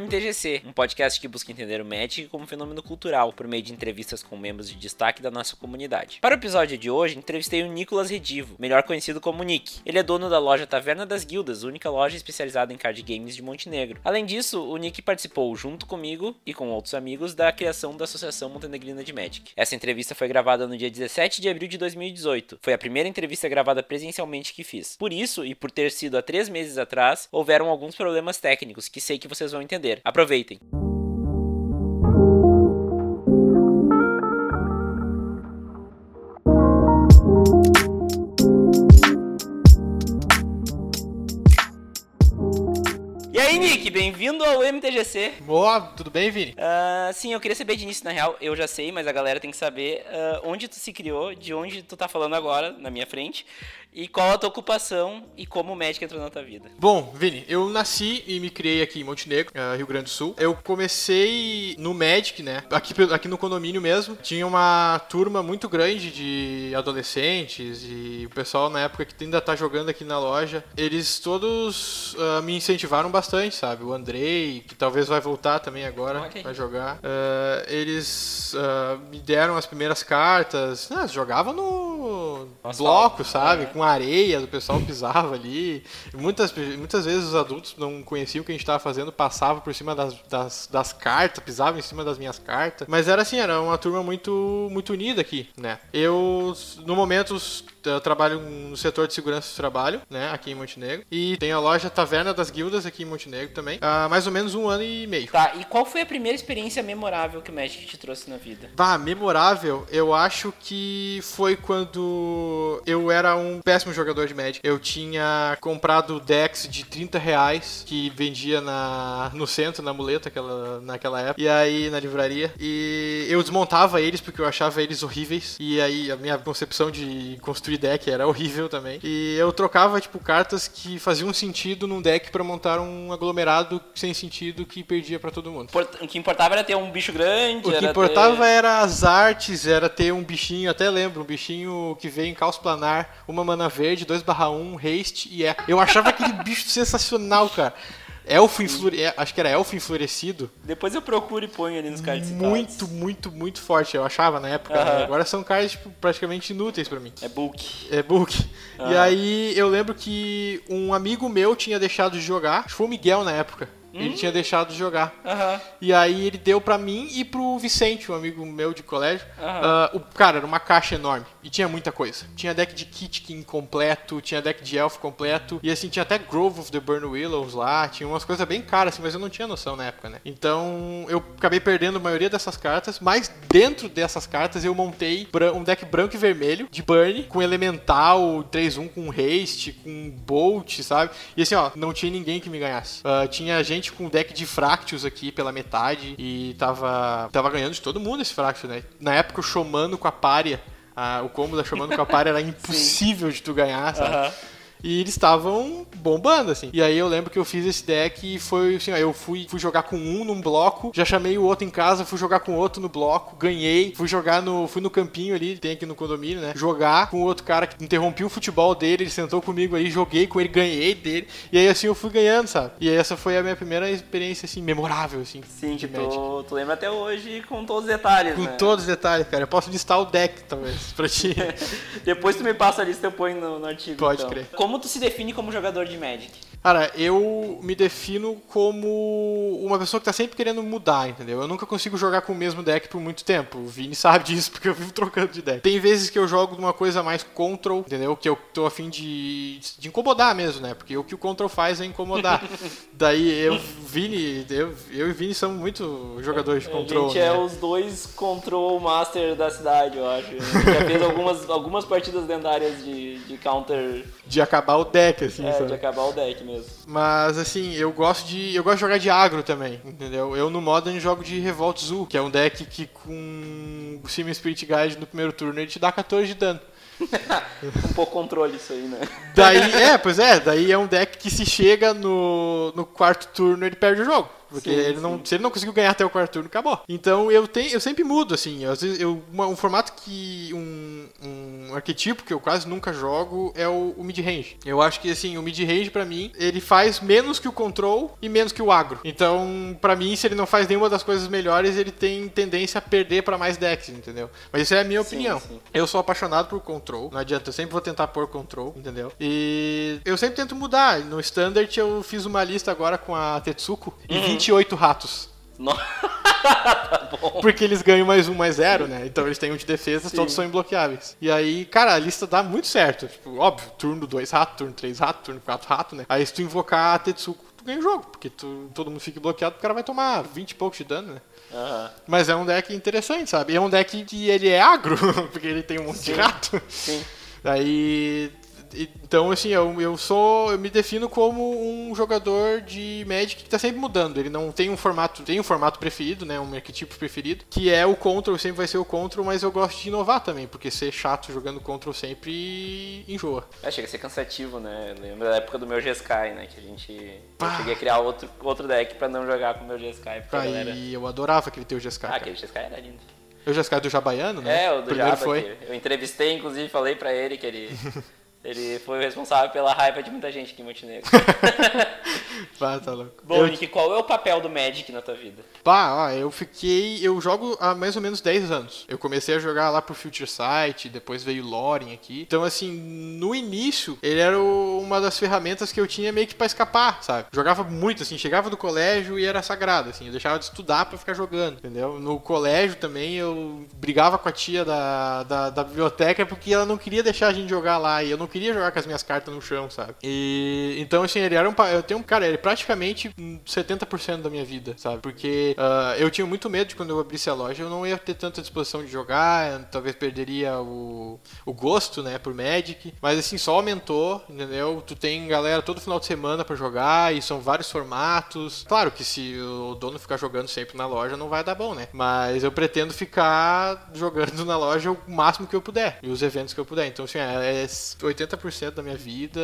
MTGC, um podcast que busca entender o Magic como fenômeno cultural por meio de entrevistas com membros de destaque da nossa comunidade. Para o episódio de hoje, entrevistei o Nicolas Redivo, melhor conhecido como Nick. Ele é dono da loja Taverna das Guildas, única loja especializada em card games de Montenegro. Além disso, o Nick participou junto comigo e com outros amigos da criação da Associação Montenegrina de Magic. Essa entrevista foi gravada no dia 17 de abril de 2018. Foi a primeira entrevista gravada presencialmente que fiz. Por isso, e por ter sido há três meses atrás, houveram alguns problemas técnicos que sei que vocês vão entender. Aproveitem! E aí, Nick, bem-vindo ao MTGC. Boa, tudo bem, Vini? Uh, sim, eu queria saber de início, na real, eu já sei, mas a galera tem que saber uh, onde tu se criou, de onde tu tá falando agora, na minha frente, e qual a tua ocupação e como o Magic entrou na tua vida. Bom, Vini, eu nasci e me criei aqui em Montenegro, uh, Rio Grande do Sul. Eu comecei no Magic, né? Aqui, aqui no condomínio mesmo. Tinha uma turma muito grande de adolescentes e o pessoal na época que ainda tá jogando aqui na loja. Eles todos uh, me incentivaram bastante, sabe? O Andrei, que talvez vai voltar também agora Okay. pra jogar. Uh, eles me deram as primeiras cartas. Ah, jogavam no bloco, sabe? É. Com areia, o pessoal pisava ali. Muitas, muitas vezes os adultos não conheciam o que a gente estava fazendo, passavam por cima das, das, das cartas, pisavam em cima das minhas cartas. Mas era assim, era uma turma muito, muito unida aqui, né? Eu, no momento, eu trabalho no setor de segurança do trabalho, né? Aqui em Montenegro. E tem a loja Taverna das Guildas aqui em Montenegro também. Há mais ou menos um ano e meio. Tá, e qual foi a primeira experiência memorável que o Magic te trouxe na vida? Bah, memorável, eu acho que foi quando eu era um péssimo jogador de Magic. Eu tinha comprado decks de 30 reais que vendia na, no centro, na muleta, aquela, naquela época. E aí, na livraria. E eu desmontava eles porque eu achava eles horríveis. E aí, a minha concepção de construir deck era horrível também. E eu trocava, tipo, cartas que faziam sentido num deck pra montar um aglomerado sem sentido que perdia pra todo mundo. O que importava era ter um bicho grande, O que importava ter... era as artes, era ter um bichinho, até lembro, um bichinho que veio em caos planar, uma mana verde, 2/1, haste e é. Eu achava aquele bicho sensacional, cara. Elfo enflore... é, acho que era elfo enfurecido. Depois eu procuro e ponho ali nos cards. Muito, muito, muito forte, eu achava na época. né? Aham. Agora são cards tipo, praticamente inúteis pra mim. É bulk. É book. E Ah. aí eu lembro que um amigo meu tinha deixado de jogar, acho que foi o Miguel na época. Ele tinha deixado de jogar. Aham. E aí ele deu pra mim e pro Vicente, um amigo meu de colégio. Aham. Ah, o cara era uma caixa enorme e tinha muita coisa. Tinha deck de Kitkin completo, tinha deck de Elf completo e assim tinha até Grove of the Burn Willows lá, tinha umas coisas bem caras assim, mas eu não tinha noção na época, né? Então eu acabei perdendo a maioria dessas cartas, mas dentro dessas cartas eu montei um deck branco e vermelho de Burn com Elemental 3-1 com Haste, com Bolt, sabe? E assim, ó, não tinha ninguém que me ganhasse. Ah, tinha gente com deck de Fractious aqui pela metade e tava, tava ganhando de todo mundo esse Fractious, né? Na época o Shomano com a Pária, ah, o combo da Shomano com a Pária era impossível de tu ganhar, sabe? E eles estavam bombando, assim. E aí eu lembro que eu fiz esse deck e foi assim, ó, eu fui, fui jogar com um num bloco, já chamei o outro em casa, fui jogar com outro no bloco, ganhei, fui jogar no. Fui no campinho ali, tem aqui no condomínio, né? Jogar com outro cara que interrompi o futebol dele, ele sentou comigo aí, joguei com ele, ganhei dele. E aí assim eu fui ganhando, sabe? E aí essa foi a minha primeira experiência, assim, memorável, assim. Sim, que tu, tu lembra até hoje com todos os detalhes, Com né? todos os detalhes, cara. Eu posso listar o deck, talvez, pra ti. Depois tu me passa a lista e eu ponho no, no artigo. Pode então. crer. Como tu se define como jogador de Magic? Cara, eu me defino como uma pessoa que tá sempre querendo mudar, entendeu? Eu nunca consigo jogar com o mesmo deck por muito tempo. O Vini sabe disso, porque eu vivo trocando de deck. Tem vezes que eu jogo numa coisa mais control, entendeu? Que eu tô afim de, de incomodar mesmo, né? Porque o que o control faz é incomodar. Daí eu, Vini, eu, eu e Vini somos muito jogadores de control, a gente né? é os dois control master da cidade, eu acho. Já fez algumas, algumas partidas lendárias de, de counter, De acabar o deck, assim, é, sabe? de acabar o deck mesmo. Mas assim, eu gosto de. Eu gosto de jogar de agro também, entendeu? Eu no Modern jogo de Revolt Zoo, que é um deck que com o Sim Spirit Guide no primeiro turno ele te dá 14 de dano. um pouco controle isso aí, né? Daí, é, pois é, daí é um deck que se chega no, no quarto turno ele perde o jogo. Porque Sim, ele não, se ele não conseguiu ganhar até o quarto turno, acabou. Então eu tenho, eu sempre mudo, assim. Às vezes eu, uma- um formato que. Um, um, arquetipo que eu quase nunca jogo é o, o mid-range. Eu acho que, assim, o mid-range, pra mim, ele faz menos que o control e menos que o agro. Então, pra mim, se ele não faz nenhuma das coisas melhores, ele tem tendência a perder pra mais decks, entendeu? Mas isso é a minha Sim, opinião. sim. Eu sou apaixonado por control, não adianta, eu sempre vou tentar pôr control, entendeu? E eu sempre tento mudar. No standard eu fiz uma lista agora com a Tetsuko e 28 ratos. Tá bom. Porque eles ganham mais um, mais zero, né? Então eles têm um de defesa, Sim. todos são imbloqueáveis. E aí, cara, a lista dá muito certo. Tipo, óbvio, turno 2 rato, turno 3 rato, turno 4 rato, né? Aí se tu invocar a Tetsuko, tu ganha o jogo. Porque tu, todo mundo fica bloqueado, o cara vai tomar 20 e poucos de dano, né? Aham. Mas é um deck interessante, sabe? E é um deck que ele é agro, porque ele tem um monte Sim. de rato. Sim. Aí. E- Então, assim, eu, eu sou. Eu me defino como um jogador de Magic que tá sempre mudando. Ele não tem um formato. Tem um formato preferido, né? Um arquetipo preferido. Que é o Control, sempre vai ser o Control, mas eu gosto de inovar também, porque ser chato jogando Control sempre enjoa. É, chega a ser cansativo, né? Lembra da época do meu G-Sky, né? Que a gente. Eu Pá. cheguei a criar outro, outro deck pra não jogar com o meu G-Sky. Porque a galera. Aí eu adorava aquele teu GSK. Ah, aquele G-Sky era lindo. O GSK do Jabaiano, né? É, o do Primeiro Java. foi. Eu entrevistei, inclusive, falei pra ele que ele. Ele foi o responsável pela raiva de muita gente aqui em Montenegro. Pá, tá louco. Bom, Eu- Nick, qual é o papel do Magic na tua vida? Pá, ó, eu fiquei. Eu jogo há mais ou menos 10 anos. Eu comecei a jogar lá pro Future Sight, depois veio Loren aqui. Então, assim, no início, ele era o- uma das ferramentas que eu tinha meio que pra escapar, sabe? Jogava muito, assim, chegava do colégio e era sagrado, assim. Eu deixava de estudar pra ficar jogando, entendeu? No colégio também eu brigava com a tia da, da, da biblioteca porque ela não queria deixar a gente jogar lá e eu não queria queria jogar com as minhas cartas no chão, sabe? E então, assim, ele era um. Eu tenho um. Cara, ele praticamente 70% da minha vida, sabe? Porque uh, eu tinha muito medo de quando eu abrisse a loja, eu não ia ter tanta disposição de jogar, talvez perderia o, o gosto, né, por Magic. Mas, assim, só aumentou, entendeu? Tu tem galera todo final de semana para jogar e são vários formatos. Claro que se o dono ficar jogando sempre na loja, não vai dar bom, né? Mas eu pretendo ficar jogando na loja o máximo que eu puder e os eventos que eu puder. Então, assim, é 80 70% da minha vida.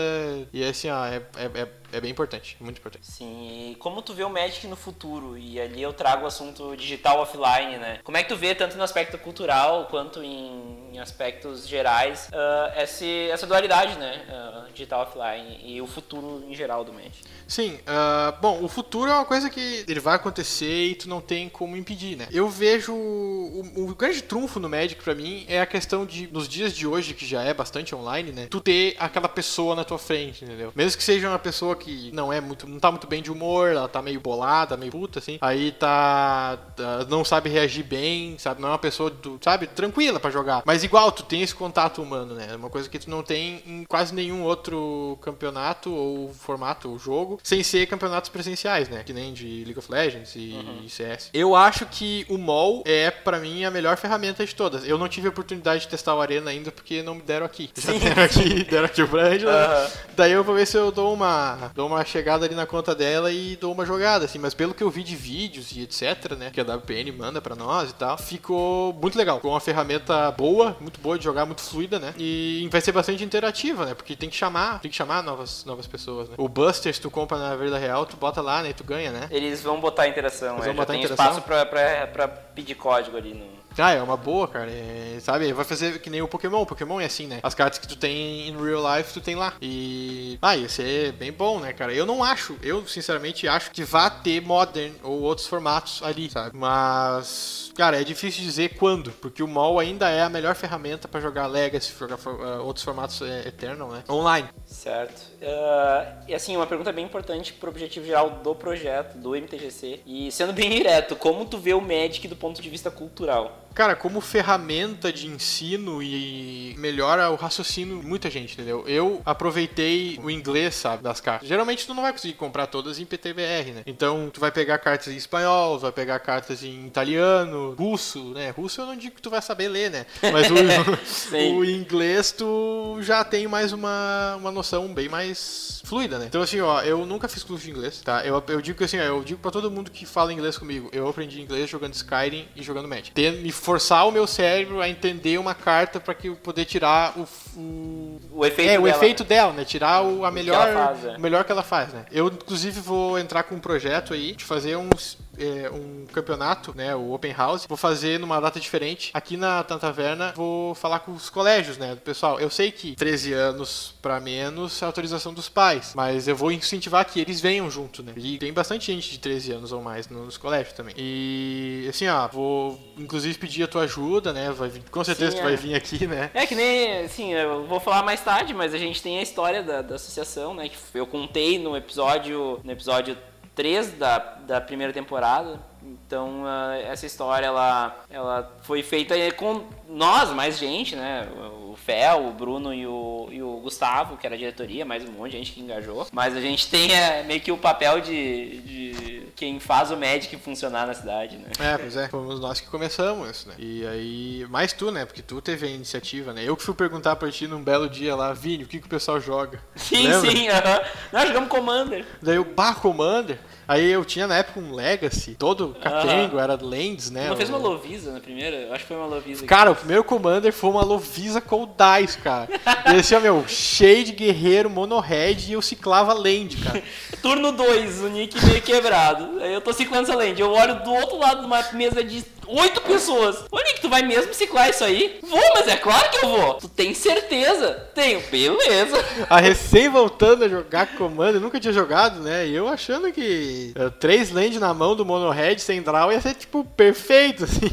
E é assim, ó, é, é, é é bem importante, muito importante. Sim, e como tu vê o Magic no futuro? E ali eu trago o assunto digital offline, né? Como é que tu vê, tanto no aspecto cultural quanto em, em aspectos gerais, ah, esse, essa dualidade, né? Ah, digital offline e o futuro em geral do Magic? Sim, ah, bom, o futuro é uma coisa que ele vai acontecer e tu não tem como impedir, né? Eu vejo o, o grande trunfo no Magic pra mim é a questão de nos dias de hoje que já é bastante online, né? Tu ter aquela pessoa na tua frente, entendeu? Mesmo que seja uma pessoa que não é muito, não tá muito bem de humor, ela tá meio bolada, meio puta assim, aí tá, tá- não sabe reagir bem, sabe? Não é uma pessoa, do, sabe, tranquila pra jogar. Mas igual tu tem esse contato humano, né? É uma coisa que tu não tem em quase nenhum outro campeonato ou formato ou jogo, sem ser campeonatos presenciais, né? Que nem de League of Legends e CS. Eu acho que o MOL é pra mim a melhor ferramenta de todas. Eu não tive a oportunidade de testar o Arena ainda porque não me deram aqui. Já deram aqui, deram aqui o Angela. Aham. Daí eu vou ver se eu dou uma, dou uma chegada ali na conta dela e dou uma jogada, assim. Mas pelo que eu vi de vídeos e etc, né? Que a WPN manda pra nós e tal, ficou muito legal. Ficou uma ferramenta boa, muito boa de jogar, muito fluida, né? E vai ser bastante interativa, né? Porque tem que chamar, tem que chamar novas, novas pessoas, né? O Buster, se tu compra na vida real, tu bota lá, né? E tu ganha, né? Eles vão botar interação, Eles é, vão já botar tem interação? espaço pra, pra, pra pedir código ali no... Ah, é uma boa, cara. É, sabe, vai fazer que nem o Pokémon. O Pokémon é assim, né? As cartas que tu tem em real life, tu tem lá. E. Ah, ia ser bem bom, né, cara? Eu não acho, eu sinceramente acho que vá ter Modern ou outros formatos ali, sabe? Mas. Cara, é difícil dizer quando, porque o MOL ainda é a melhor ferramenta pra jogar Legacy, jogar ah, outros formatos é, Eternal, né? Online. Certo. Ah, e assim, uma pergunta bem importante pro objetivo geral do projeto, do MTGC. E sendo bem direto, como tu vê o Magic do ponto de vista cultural? Cara, como ferramenta de ensino e melhora o raciocínio de muita gente, entendeu? Eu aproveitei o inglês, sabe, das cartas. Geralmente tu não vai conseguir comprar todas em PTBR, né? Então tu vai pegar cartas em espanhol, vai pegar cartas em italiano, russo, né? Russo eu não digo que tu vai saber ler, né? Mas o, o inglês tu já tem mais uma, uma noção bem mais fluida, né? Então assim, ó, eu nunca fiz curso de inglês, tá? Eu, eu digo que assim, ó, eu digo pra todo mundo que fala inglês comigo, eu aprendi inglês jogando Skyrim e jogando Magic. Ter, me forçar o meu cérebro a entender uma carta pra que eu poder tirar o, o O efeito é, o dela. efeito dela, né? Tirar o, a que melhor, ela faz, é. o melhor que ela faz, né? Eu, inclusive, vou entrar com um projeto aí de fazer uns é, um campeonato, né? O Open House. Vou fazer numa data diferente. Aqui na, na taverna, vou falar com os colégios, né? Do pessoal. Eu sei que 13 anos pra menos é autorização dos pais. Mas eu vou incentivar que eles venham junto, né? E tem bastante gente de 13 anos ou mais nos colégios também. E assim, ó, vou inclusive pedir a tua ajuda, né? Vai vir, com certeza Sim, tu é. vai vir aqui, né? É que nem, assim, eu vou falar mais tarde, mas a gente tem a história da, da associação, né? Que eu contei no episódio, no episódio 3 da, da primeira temporada. Então, ah, essa história, ela, ela foi feita com nós, mais gente, né? O Fel, o Bruno e o, e o Gustavo, que era a diretoria, mais um monte de gente que engajou. Mas a gente tem é, meio que o papel de, de quem faz o Magic funcionar na cidade, né? É, pois é, fomos nós que começamos isso, né? E aí, mais tu, né? Porque tu teve a iniciativa, né? Eu que fui perguntar pra ti num belo dia lá, Vini, o que, que o pessoal joga? Sim, Lembra? sim, aham. Nós jogamos Commander. Daí o Bar Commander, aí eu tinha na época um Legacy, todo capengo, era Lands, né? Não fez uma Lovisa na primeira? Eu acho que foi uma Lovisa. Cara, o primeiro Commander foi uma Lovisa Cold Dice, cara. E esse, ó, meu, cheio de guerreiro, mono-red e eu ciclava land, cara. Turno 2, o Nick meio quebrado. Aí eu tô ciclando essa land. Eu olho do outro lado de uma mesa de 8 pessoas. Ô Nick, tu vai mesmo ciclar isso aí? Vou, mas é claro que eu vou. Tu tem certeza? Tenho. Beleza. A recém voltando a jogar Commander, nunca tinha jogado, né? E eu achando que eh, três land na mão do mono-red sem draw ia ser, tipo, perfeito, assim.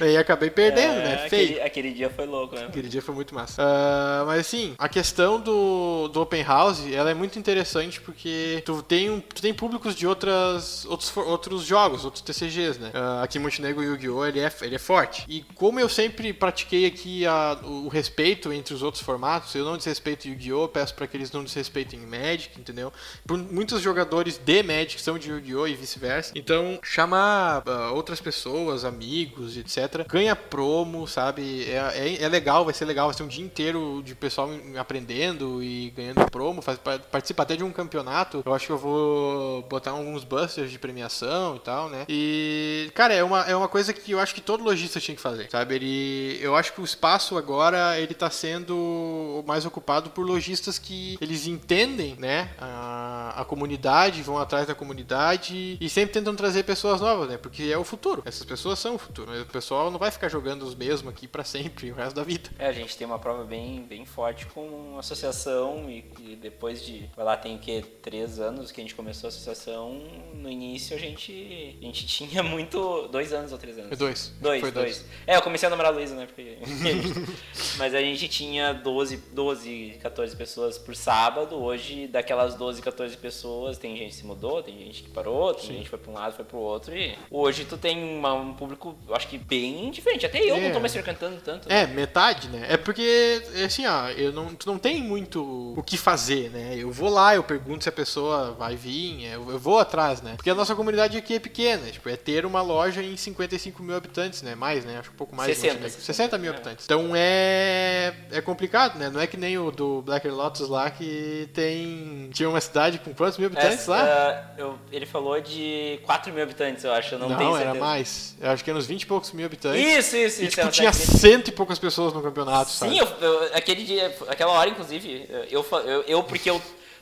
Aí acabei perdendo, né? Feio. É, aquele, aquele dia foi louco, né? Aquele dia foi muito massa. Ah, mas assim, a questão do, do Open House, ela é muito interessante porque tu tem, tu tem públicos de outras, outros, outros jogos, outros TCGs, né? Ah, aqui em Montenegro o Yu-Gi-Oh! Ele é, ele é forte. E como eu sempre pratiquei aqui a- o, respeito entre os outros formatos, eu não desrespeito Yu-Gi-Oh! Peço para que eles não desrespeitem Magic, entendeu? Por, muitos jogadores de Magic são de Yu-Gi-Oh! e vice-versa. Então, chamar ah, outras pessoas, amigos, etc. Ganha promo, sabe? É, é, é legal, vai ser legal. Vai ser um dia inteiro de pessoal aprendendo e ganhando promo. Faz, pa- participa até de um campeonato. Eu acho que eu vou botar alguns busters de premiação e tal, né? E, cara, é uma, é uma coisa que eu acho que todo lojista tinha que fazer, sabe? Ele, eu acho que o espaço agora, ele tá sendo mais ocupado por lojistas que eles entendem, né? A, a comunidade, vão atrás da comunidade e sempre tentam trazer pessoas novas, né? Porque é o futuro. Essas pessoas são o futuro. O pessoal não vai ficar jogando os mesmos aqui pra sempre, o resto da vida. É, a gente tem uma prova bem, bem forte com a associação e, e depois de, vai lá, tem que, três anos que a gente começou a associação, no início a gente, a gente tinha muito, dois anos ou três anos? Foi dois. Dois, Foi dois. dois. É, eu comecei a namorar a Luísa, né, porque... Mas a gente tinha 12, 12, 14 pessoas por sábado, hoje daquelas 12, 14 pessoas, tem gente que se mudou, tem gente que parou, tem gente que foi pra um lado, foi pro outro, e hoje tu tem uma- um público, acho que bem diferente, até eu É. não tô mais frequentando tanto. É, metade, né? É porque, assim, ó, eu não, tu não tem muito o que fazer, né? Eu vou lá, eu pergunto se a pessoa vai vir, eu, eu vou atrás, né? Porque a nossa comunidade aqui é pequena, tipo, é ter uma loja em 55 mil habitantes, né? Mais, né? Acho um pouco mais. 60, Montenegro. 60, 60 mil é. habitantes. Então é, é complicado, né? Não é que nem o do Black Lotus lá, que tem... Tinha uma cidade com quantos mil habitantes Essa, lá? ah, eu- ele falou de 4 mil habitantes, eu acho, eu não, Não, tenho era certeza. mais. Eu acho que era uns 20 e poucos mil habitantes. Isso, isso, E, isso. tipo, é tinha cento e poucas pessoas no campeonato, Sim, sabe? eu, eu- aquele dia, aquela hora, inclusive, eu, eu, eu- porque eu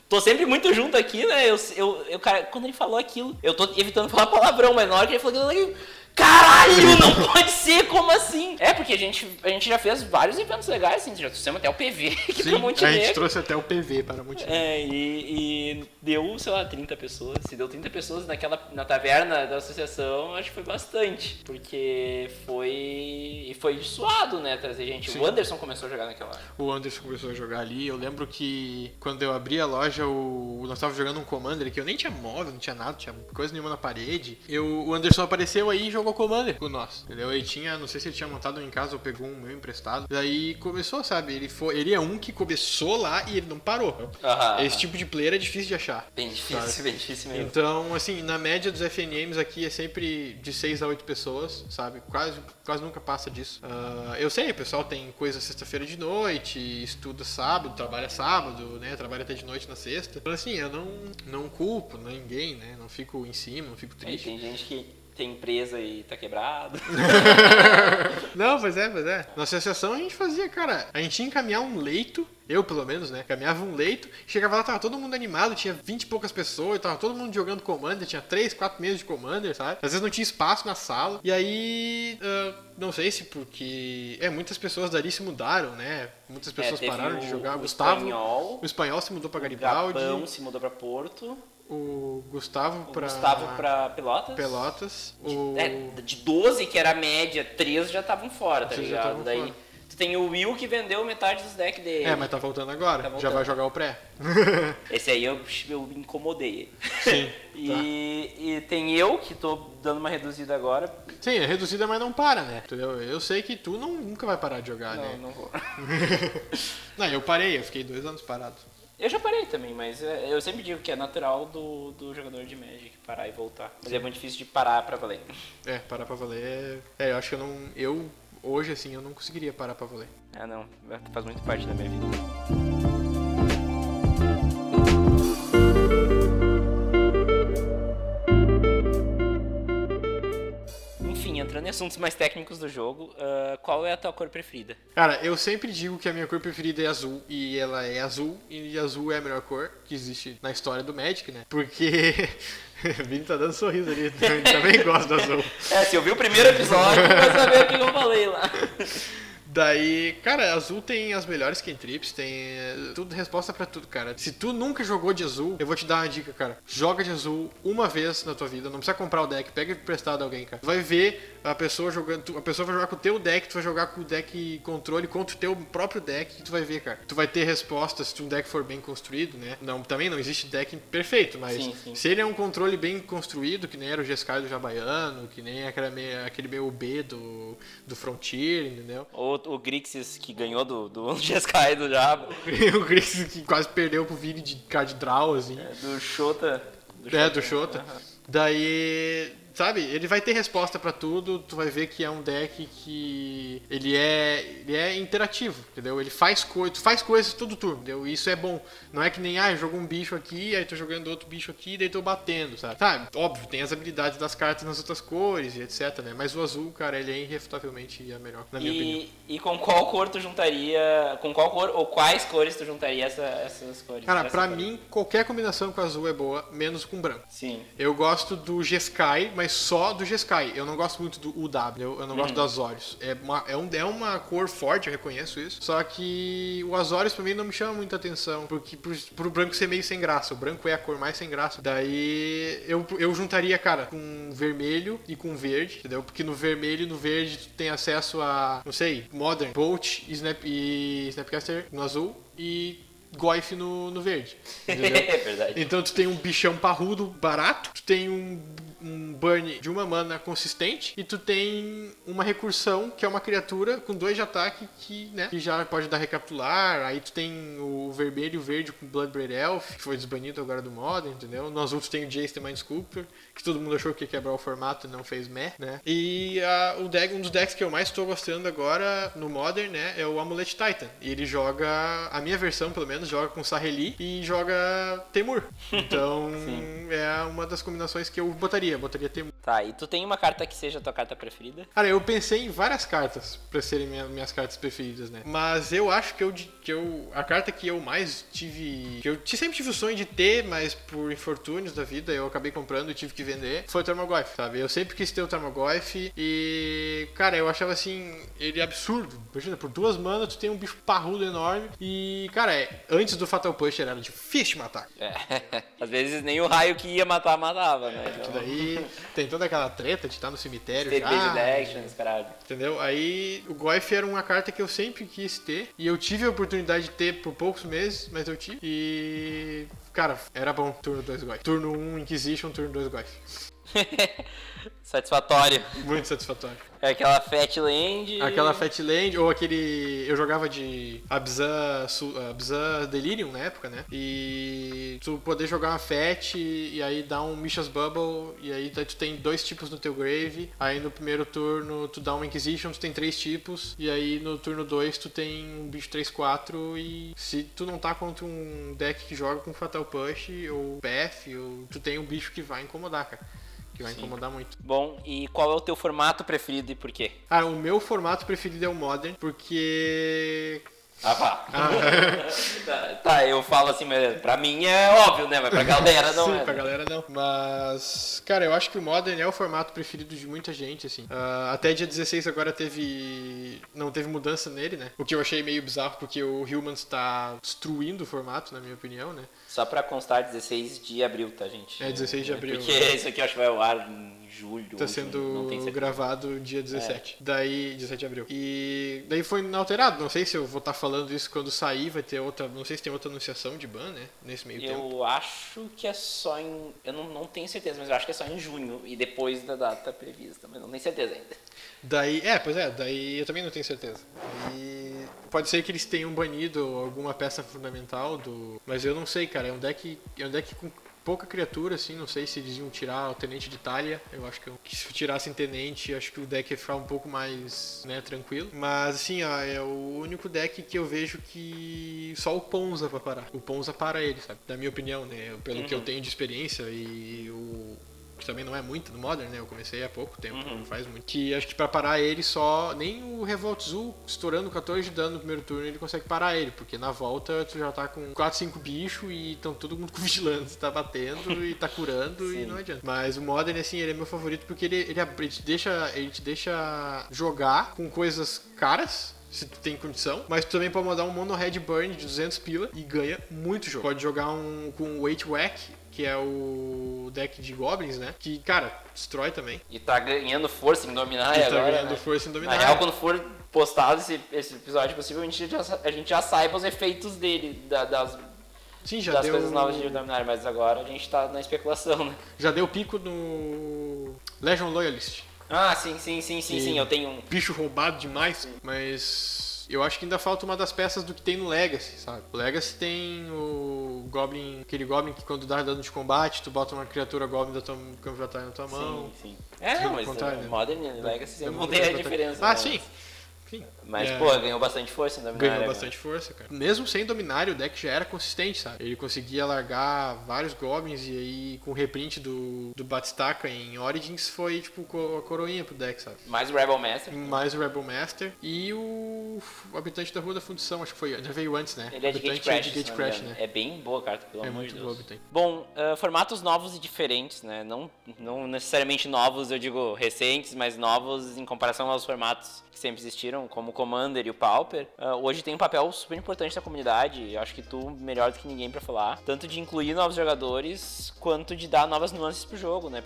tô sempre muito junto aqui, né? Eu, eu, eu, cara, quando ele falou aquilo, eu tô evitando falar palavrão, mas na hora que ele falou aquilo, eu Caralho, não pode ser, como assim? É, porque a gente, a gente já fez vários eventos legais, assim, já trouxemos até o PV aqui Sim, pra a Montenegro. gente trouxe até o PV para Montenegro. É, e, e deu, sei lá, 30 pessoas. Se deu 30 pessoas naquela, na taverna da associação, acho que foi bastante. Porque foi. E foi suado, né? Trazer gente. Sim. O Anderson começou a jogar naquela hora. O Anderson começou a jogar ali. Eu lembro que quando eu abri a loja, o... nós tava jogando um Commander que eu nem tinha móvel, não tinha nada, não tinha coisa nenhuma na parede. Eu... O Anderson apareceu aí e jogou Commander com nós. Entendeu? Ele tinha, não sei se ele tinha montado um em casa ou pegou um meu emprestado. Daí começou, sabe? Ele foi, ele é um que começou lá e ele não parou. Aham. Esse tipo de player é difícil de achar. Bem difícil, bem difícil mesmo. Então, assim, na média dos FNMs aqui é sempre de 6 a 8 pessoas, sabe? Quase, quase nunca passa disso. Ah, eu sei, o pessoal tem coisa sexta-feira de noite, estuda sábado, trabalha sábado, né? Trabalha até de noite na sexta. Então, assim, eu não, não culpo ninguém, né? Não fico em cima, não fico triste. tem gente que tem empresa e tá quebrado. Não, pois é, pois é. Na associação a gente fazia, cara, a gente ia encaminhar um leito, eu pelo menos, né? Caminhava um leito, chegava lá, tava todo mundo animado, tinha 20 e poucas pessoas, tava todo mundo jogando Commander, tinha 3, 4 meses de Commander, sabe? Às vezes não tinha espaço na sala. E aí, ah, não sei se porque. É, muitas pessoas dali se mudaram, né? Muitas pessoas É, pararam de o- jogar. o Gustavo. espanhol, o espanhol se mudou pra O Garibaldi. Gabão se mudou pra Porto. O Gustavo O pra. Gustavo pra Pelotas. Pelotas. O. É, de 12, que era a média, 3 já estavam fora, tá já ligado? Daí fora. tu tem o Will que vendeu metade dos decks dele. É, mas tá voltando agora. Tá Já voltando. vai jogar o pré. Esse aí eu, eu incomodei. Sim. e, e tem eu que tô dando uma reduzida agora. Sim, é reduzida, mas não para, né? Entendeu? Eu sei que tu não, nunca vai parar de jogar, Não, né? não vou. Não, eu parei, eu fiquei dois anos parado. Eu já parei também, mas é, eu sempre digo que é natural do, do jogador de Magic parar e voltar. Mas é muito difícil de parar pra valer. É, parar pra valer. É, eu acho que eu não. Eu, hoje, assim, eu não conseguiria parar pra valer. Ah não, faz muito parte da minha vida. Enfim, entrando em assuntos mais técnicos do jogo, ah, qual é a tua cor preferida? Cara, eu sempre digo que a minha cor preferida é azul, e ela é azul, e azul é a melhor cor que existe na história do Magic, né? Porque. o Vini tá dando sorriso ali, eu também gosto do azul. É, se eu vi o primeiro episódio, vai saber o que eu falei lá. Daí, cara, azul tem as melhores cantrips, tem é, tudo resposta pra tudo, cara. Se tu nunca jogou de azul, eu vou te dar uma dica, cara. Joga de azul uma vez na tua vida, não precisa comprar o deck, pega emprestado alguém, cara. Vai ver a pessoa jogando, tu- a pessoa vai jogar com o teu deck, tu vai jogar com o deck controle contra o teu próprio deck, e tu vai ver, cara. Tu vai ter respostas se um deck for bem construído, né? Não, também não existe deck perfeito, mas Sim, sim. se ele é um controle bem construído, que nem era o Jeskai do Jabaiano, que nem meio, aquele meio B do, do Frontier, entendeu? Ou o Grixis que ganhou do, do Jeskai do Jabo, o Chris que quase perdeu pro Vini de card draw, assim. do Shota. É, do Shota. Daí, sabe, ele vai ter resposta pra tudo, tu vai ver que é um deck que ele é, ele é interativo, entendeu? Ele faz coisas, tu faz coisas todo turno, entendeu? Isso é bom. Não é que nem, ah, eu jogo um bicho aqui, aí tô jogando outro bicho aqui, daí tô batendo, sabe? Sabe, óbvio, tem as habilidades das cartas nas outras cores e etc, né? Mas o azul, cara, ele é irrefutavelmente a melhor, na minha opinião. E, e com qual cor tu juntaria. Com qual cor ou quais cores tu juntaria essa- essas cores? Cara, pra cor? mim, qualquer combinação com azul é boa, menos com branco. Sim. Eu gosto do Jeskai, mas só do Jeskai. Eu não gosto muito do UW, eu, eu não gosto do Azorius. É uma, é, um, é uma cor forte, eu reconheço isso. Só que o Azorius pra mim não me chama muita atenção, porque pro, pro branco ser meio sem graça. O branco é a cor mais sem graça. Daí eu, eu juntaria, cara, com vermelho e com verde, entendeu? Porque no vermelho e no verde tu tem acesso a, não sei, Modern, Bolt e, Snap, e Snapcaster no azul e Goif no, no verde. Entendeu? é verdade. Então tu tem um bichão parrudo barato, tu tem um, um burn de uma mana consistente e tu tem uma recursão que é uma criatura com dois de ataque que, né, que já pode dar recapitular. Aí tu tem o vermelho e o verde com Bloodbraid Elf, que foi desbanido agora do Modern, entendeu? No azul tu tem o Jace the Mind Sculptor, que todo mundo achou que ia quebrar o formato e não fez meh, né? E ah, o deck, um dos decks que eu mais estou gostando agora no Modern, né, é o Amulet Titan. E ele joga, a minha versão pelo menos, joga com Saheli e joga Temur. Então é uma das combinações que eu botaria, botaria Temur. Tá, e tu tem uma carta que seja a tua carta preferida? Cara, eu pensei em várias cartas pra serem minha- minhas cartas preferidas, né? Mas eu acho que eu, que eu a carta que eu mais tive, que eu sempre tive o sonho de ter, mas por infortúnios da vida eu acabei comprando e tive que vender, foi o Tarmogoyf, sabe? Eu sempre quis ter o Tarmogoyf e, cara, eu achava assim, ele absurdo. Imagina, por duas manas tu tem um bicho parrudo enorme e, cara, é, antes do Fatal Pusher era difícil de matar. É. Às vezes nem o raio que ia matar, matava, né? E Então, daí tem toda aquela treta de estar no cemitério State já. Based Actions, caralho. Entendeu? Aí o Goif era uma carta que eu sempre quis ter. E eu tive a oportunidade de ter por poucos meses, mas eu tive. E. Cara, era bom turno 2 Goif. Turno 1 um, Inquisition, turno 2 Goif. Satisfatório. Muito satisfatório. É aquela Fat Land. Aquela Fat Land, ou aquele. Eu jogava de Abzan, Delirium na época, né? E tu poder jogar uma Fat e aí dar um Mishas Bubble, e aí tu tem dois tipos no teu grave. Aí no primeiro turno tu dá uma Inquisition, tu tem três tipos. E aí no turno 2 tu tem um bicho 3-4. E se tu não tá contra um deck que joga com Fatal Push ou PF, ou tu tem um bicho que vai incomodar, cara. Que vai Sim. incomodar muito. Bom, e qual é o teu formato preferido e por quê? Ah, o meu formato preferido é o Modern, porque. Ah, pá. Ah, tá, tá, eu falo assim, mas pra mim é óbvio, né? Mas pra galera não Sim, é. pra galera não. Mas, cara, eu acho que o Modern é o formato preferido de muita gente, assim. Ah, até dia 16 agora teve. Não teve mudança nele, né? O que eu achei meio bizarro, porque o Humans tá destruindo o formato, na minha opinião, né? Só pra constar, 16 de abril, tá, gente? É, 16 de abril. Porque isso aqui eu acho que vai ao ar julho. Tá sendo certeza. gravado dia 17. Daí, 17 de abril. E daí foi alterado. Não sei se eu vou estar falando isso quando sair, vai ter outra. Não sei se tem outra anunciação de ban, né? Nesse meio tempo. Eu acho que é só em. Eu não, não tenho certeza, mas eu acho que é só em junho e depois da data prevista, mas não tenho certeza ainda. Daí, é, pois é, daí eu também não tenho certeza. E pode ser que eles tenham banido alguma peça fundamental do, mas eu não sei, cara, é um deck, é um deck com pouca criatura assim, não sei se eles iam tirar o tenente de Itália. Eu acho que, eu- que se tirassem tenente, acho que o deck ia ficar um pouco mais, né, tranquilo. Mas assim, ó, é o único deck que eu vejo que só o Ponza pra parar. O Ponza para ele, sabe? Na minha opinião, né, pelo que eu tenho de experiência e o que também não é muito no Modern, né? Eu comecei há pouco tempo, Uhum. não faz muito. Que acho que pra parar ele só. Nem o Revolt Zoo estourando 14 de dano no primeiro turno ele consegue parar ele, porque na volta tu já tá com 4, 5 bichos e estão todo mundo com vigilância, tá batendo e tá curando e não adianta. Mas o Modern, assim, ele é meu favorito porque ele, ele, ele te deixa, ele te deixa jogar com coisas caras. Se tu tem condição, mas tu também pode mandar um mono red burn de 200 pila e ganha muito jogo. Pode jogar um com Weight Whack, que é o deck de goblins, né? Que, cara, destrói também. E tá ganhando força em dominar E tá agora. ganhando né? força em Na dominar. real, quando for postado esse, esse episódio, possivelmente a gente, já, a gente já saiba os efeitos dele, da- das, Sim, já das deu, coisas novas de Dominar, mas agora a gente tá na especulação, né? já deu pico no Legion Loyalist. Ah, sim, sim, sim, sim, sim, eu tenho um. Bicho roubado demais, mas eu acho que ainda falta uma das peças do que tem no Legacy, sabe? O Legacy tem o Goblin, aquele Goblin que quando dá dano de combate, tu bota uma criatura Goblin da tua campo de batalha na tua mão. Sim, sim. É, não, mas contrário, uh, né? Modern e Legacy sempre Eu vão vou ter a diferença. Ah, né? sim. Sim. Mas, É. pô, ganhou bastante força em Dominar. Ganhou agora. bastante força, cara. Mesmo sem dominário, o deck já era consistente, sabe? Ele conseguia largar vários goblins e aí com o reprint do, do Batistaca em Origins foi tipo a coroinha pro deck, sabe? Mais o Rebel Master. Mais o Rebel Master e o, o habitante da Rua da Fundição, acho que foi, já veio antes, né? Ele é de não me Gatecrash, engano. né? É bem boa a carta, pelo É amor muito de boa, Deus. habitante. Bom, ah, formatos novos e diferentes, né? Não, não necessariamente novos, eu digo recentes, mas novos em comparação aos formatos que sempre existiram, como o Commander e o Pauper. Ah, hoje tem um papel super importante na comunidade, eu acho que tu melhor do que ninguém pra falar, tanto de incluir novos jogadores, quanto de dar novas nuances pro jogo, né?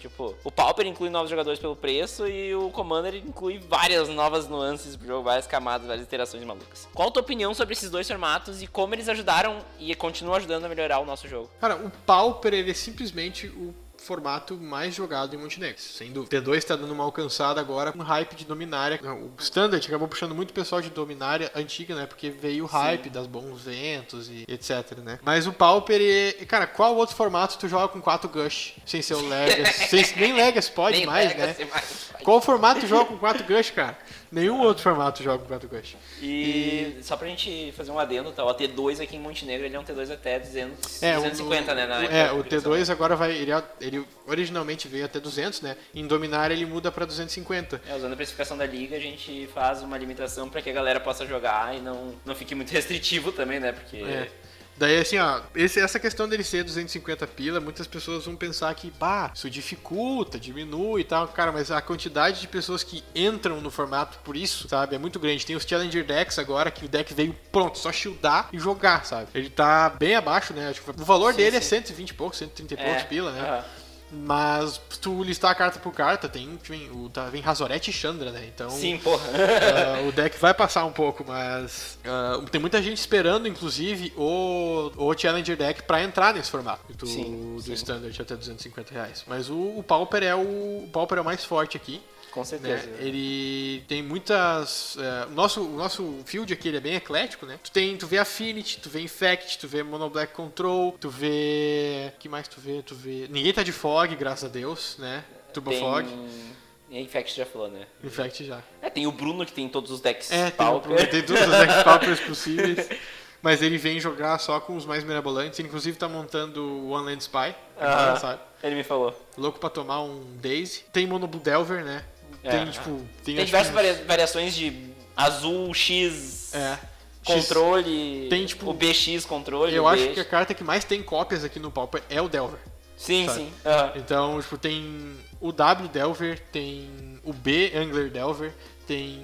Tipo, o Pauper inclui novos jogadores pelo preço e o Commander inclui várias novas nuances pro jogo, várias camadas, várias interações malucas. Qual a tua opinião sobre esses dois formatos e como eles ajudaram e continuam ajudando a melhorar o nosso jogo? Cara, o Pauper ele é simplesmente o formato mais jogado em Montenegro, sem dúvida. T2 tá dando uma alcançada agora com hype de Dominária. O Standard acabou puxando muito pessoal de Dominária antiga, né? Porque veio o hype das bons ventos e etc, né? Mas o Pauper, ele... cara, qual outro formato tu joga com 4 Gush sem ser o Legacy? sem... Nem Legacy pode Nem mais, Legacy né? mais. Qual formato tu joga com 4 Gush, cara? Nenhum outro formato joga com 4 Gush. E, só pra gente fazer um adendo, tá? O T2 aqui em Montenegro, ele é um T2 até 200, É, o- 250, né? Na é, o configuração. T2 agora vai. Ele, ele originalmente veio até 200, né? Em Dominária ele muda pra 250. É, usando a precificação da liga, a gente faz uma limitação pra que a galera possa jogar e não, não fique muito restritivo também, né? Porque É. Daí, assim, ó, esse- essa questão dele ser 250 pila, muitas pessoas vão pensar que, pá, isso dificulta, diminui e tal. Cara, mas a quantidade de pessoas que entram no formato por isso, sabe, é muito grande. Tem os Challenger Decks agora, que o deck veio pronto, só shieldar e jogar, sabe? Ele tá bem abaixo, né? Acho que o valor Sim, dele é sim. 120 e poucos, 130 e poucos é, pila, né? Mas tu listar carta por carta, tem, vem, o, tá, vem Razorette e Chandra, né? Então. Sim, porra. ah, o deck vai passar um pouco, mas ah, tem muita gente esperando, inclusive, o, o Challenger deck pra entrar nesse formato do, Sim, do sim. Standard até 250 reais. Mas o, o Pauper é o, o Pauper é o mais forte aqui. Com né? certeza. Ele tem muitas. é, o, nosso, o nosso field aqui é bem eclético, né? Tu, tem, tu vê Affinity, tu vê Infect, tu vê Mono Black Control, tu vê. O que mais tu vê? Tu vê. Ninguém tá de Fog, graças a Deus, né? Turbo Tem... Fog. Infect já falou, né? Infect já. É, tem o Bruno que tem todos os decks É, tem, Pauper. o- tem todos os decks paupers possíveis. Mas ele vem jogar só com os mais mirabolantes. Ele, inclusive, tá montando o One Land Spy. Agora, sabe? Ele me falou. Louco pra tomar um Daisy. Tem Mono Blue Delver, né? É. Tem, tipo... Tem, Tem diversas que- variações de azul, X, É. controle, Tem, tipo, o BX controle. Eu acho BX. que a carta que mais tem cópias aqui no Pauper é o Delver. Sim, sabe? sim. aham. Então, tipo, tem o W Delver, tem o B Angler Delver, tem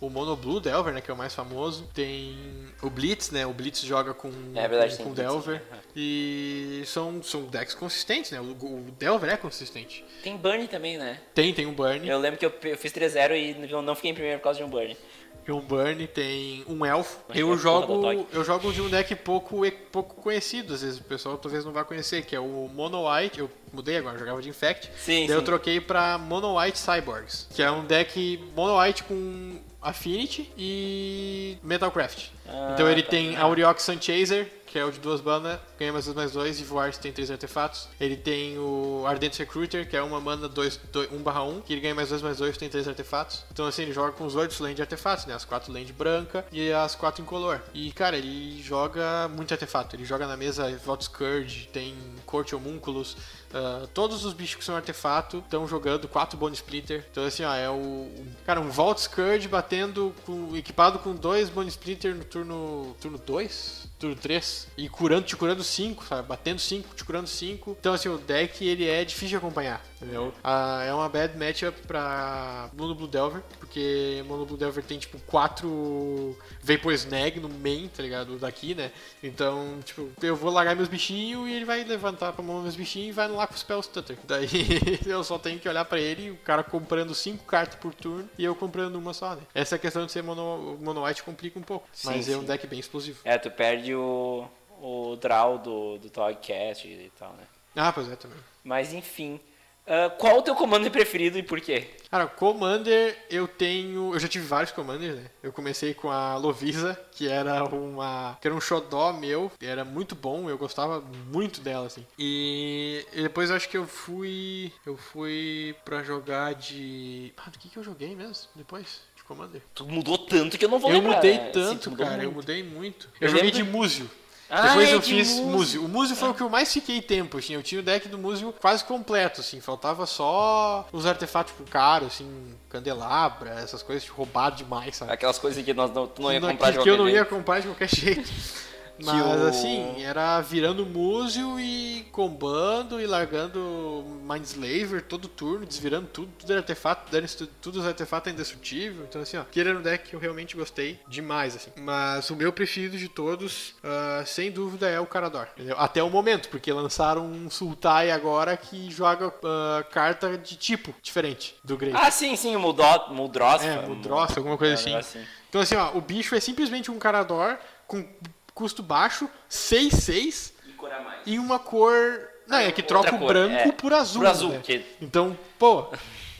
o Mono Blue Delver, né, que é o mais famoso, tem o Blitz, né, o Blitz joga com, É verdade, com, com Blitz, Delver, né? e são, são decks consistentes, né, o, o Delver é consistente. Tem Burn também, né? Tem, tem um Burn, Eu lembro que eu, eu fiz 3-0 e eu não fiquei em primeiro por causa de um Burn. tem um Burn, tem um Elfo. Mas é Eu do jogo, eu jogo de um deck pouco, pouco conhecido, às vezes o pessoal talvez não vá conhecer, que é o Mono White, eu mudei agora, eu jogava de Infect, Sim, Daí eu sim. troquei pra Mono White Cyborgs, que é um deck Mono White com Affinity e Metalcraft. Ah, então ele tá. tem Auriox Sunchaser, que é o de duas bandas, ganha mais dois mais dois, e voar se tem três artefatos. Ele tem o Ardent Recruiter, que é uma mana 2, 1 barra 1, que ele ganha mais dois mais dois, tem três artefatos. Então assim, ele joga com os oito land de artefatos, né? As quatro land branca e as quatro incolor. E cara, ele joga muito artefato. Ele joga na mesa Vault Scourge, tem Court Homunculus, ah, todos os bichos que são artefato estão jogando 4 Bone Splitter. Então, assim, ó, é o. o- Cara, um Vault Scourge batendo com. equipado com dois Bone Splitter no turno. turno 2? Turno 3. E curando, te curando 5, sabe? Batendo 5, te curando 5. Então, assim, o deck ele é difícil de acompanhar. Entendeu? Ah, é uma bad matchup pra Mono Blue Delver, porque Mono Blue Delver tem tipo 4 Vapor Snag no main, tá ligado? Daqui, né? Então, tipo, eu vou largar meus bichinhos e ele vai levantar pra mão meus bichinhos e vai lá com o Spell Stutter. Daí eu só tenho que olhar pra ele, o cara comprando 5 cartas por turno e eu comprando uma só, né? Essa questão de ser mono, mono white complica um pouco, Sim, mas é um sim. deck bem explosivo. É, tu perde o, o draw do, do Togcast e tal, né? Ah, pois é, também. Mas enfim. Ah, qual o teu comando preferido e por quê? Cara, Commander, eu tenho. Eu já tive vários Commanders, né? Eu comecei com a Lovisa, que era uma. que era um xodó meu, era muito bom, eu gostava muito dela, assim. E, e depois eu acho que eu fui. Eu fui pra jogar de. Ah, do que, que eu joguei mesmo? Depois? Commander? Tu mudou tanto que eu não vou eu lembrar. mudei né? Sim, tanto, cara, eu muito. mudei muito. Eu, Eu joguei lembro- de Múzio. Ah, Depois é, eu de fiz Múzio. Múzio. O Múzio foi o que eu mais fiquei tempo, assim. Eu tinha o deck do Múzio quase completo, assim. Faltava só os artefatos, tipo, caros, assim, candelabra, essas coisas tipo, roubado demais, sabe? Aquelas coisas que nós não, tu não ia comprar de que, que eu qualquer não ia jeito. comprar de qualquer jeito. Mas o- assim, era virando Múzio e combando e largando Mindslaver todo turno, desvirando tudo, tudo era artefato, dando isso tudo, tudo os artefatos é indestrutível. Então assim, ó, aquele era um deck que eu realmente gostei demais, assim. Mas o meu preferido de todos, ah, sem dúvida, é o Carador. entendeu? Até o momento, porque lançaram um Sultai agora que joga ah, carta de tipo diferente do Grey. Ah, sim, sim, o Muldro- Muldrosfa. É, Muldrosfa, alguma coisa É, assim. negócio assim. Então assim, ó, o bicho é simplesmente um Carador com custo baixo, 6-6 E cor a mais. e uma cor. Não, é que Outra troca o cor, branco é. por azul. Por azul, né? que- Então, pô,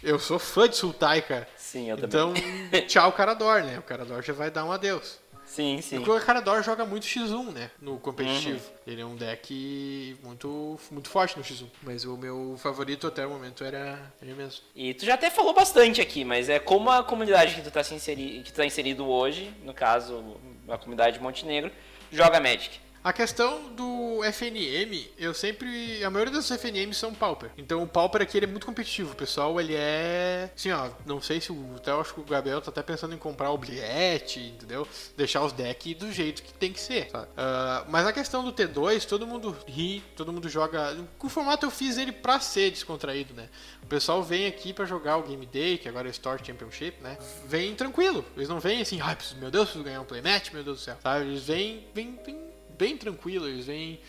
eu sou fã de Sultai, cara. Sim, eu Então, também. tchau, Carador, né? O Carador já vai dar um adeus. Sim, sim. Porque o Carador joga muito X1, né? No competitivo. Uhum. Ele é um deck muito, muito forte no X1. Mas o meu favorito até o momento era ele mesmo. E tu já até falou bastante aqui, mas é como a comunidade que tu tá, se inseri... que tu tá inserido hoje, no caso, a comunidade de Montenegro, joga Magic. A questão do FNM, eu sempre. A maioria dos FNMs são Pauper. Então o Pauper aqui ele é muito competitivo. Pessoal, ele é. Assim, ó, não sei se o. Até eu acho que o Gabriel tá até pensando em comprar o bilhete, entendeu? Deixar os decks do jeito que tem que ser, sabe? Ah, mas a questão do T2, todo mundo ri, todo mundo joga. O formato eu fiz ele pra ser descontraído, né? O pessoal vem aqui pra jogar o Game Day, que agora é Store Championship, né? Vem tranquilo. Eles não vêm assim, ai, preciso- meu Deus, preciso ganhar um playmatch, meu Deus do céu. Sabe? Eles vêm, vêm, vêm bem tranquilo, eles vêm.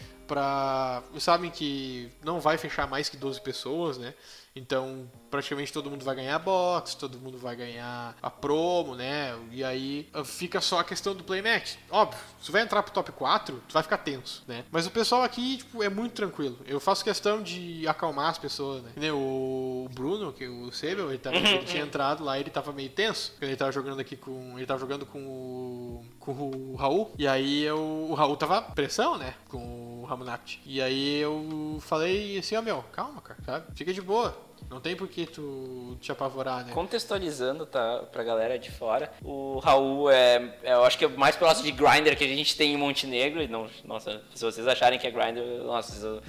Eles sabem que não vai fechar mais que 12 pessoas, né? Então, praticamente todo mundo vai ganhar box, todo mundo vai ganhar a promo, né? E aí uh, fica só a questão do playmatch. Óbvio, se vai entrar pro top 4, tu vai ficar tenso, né? Mas o pessoal aqui, tipo, é muito tranquilo. Eu faço questão de acalmar as pessoas, né? O Bruno, que é o Sebel, ele, tava, ele tinha entrado lá, ele tava meio tenso. Ele tava jogando aqui com. Ele tava jogando com o. com o Raul. E aí eu, o Raul tava pressão, né? Com o Ramunapti. E aí eu falei assim, ó meu, calma, cara, sabe? Fica de boa. Não tem por que tu te apavorar, né? Contextualizando, tá, pra galera de fora, o Raul é, é, eu acho que é o mais próximo de Grinder que a gente tem em Montenegro. E não, nossa, se vocês acharem que é Grinder, nossa, vocês,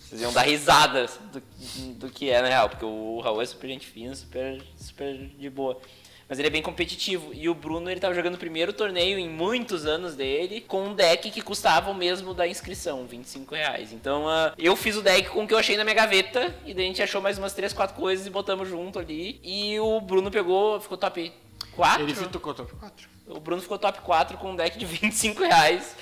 vocês iam dar risada do, do que é na real, porque o Raul é super gente fina, super, super de boa. Mas ele é bem competitivo. E o Bruno, ele tava jogando o primeiro torneio em muitos anos dele, com um deck que custava o mesmo da inscrição, 25 reais. Então, uh, eu fiz o deck com o que eu achei na minha gaveta, e daí a gente achou mais umas 3, 4 coisas e botamos junto ali. E o Bruno pegou, ficou top 4. Ele ficou top 4. O Bruno ficou top 4 com um deck de 25 reais.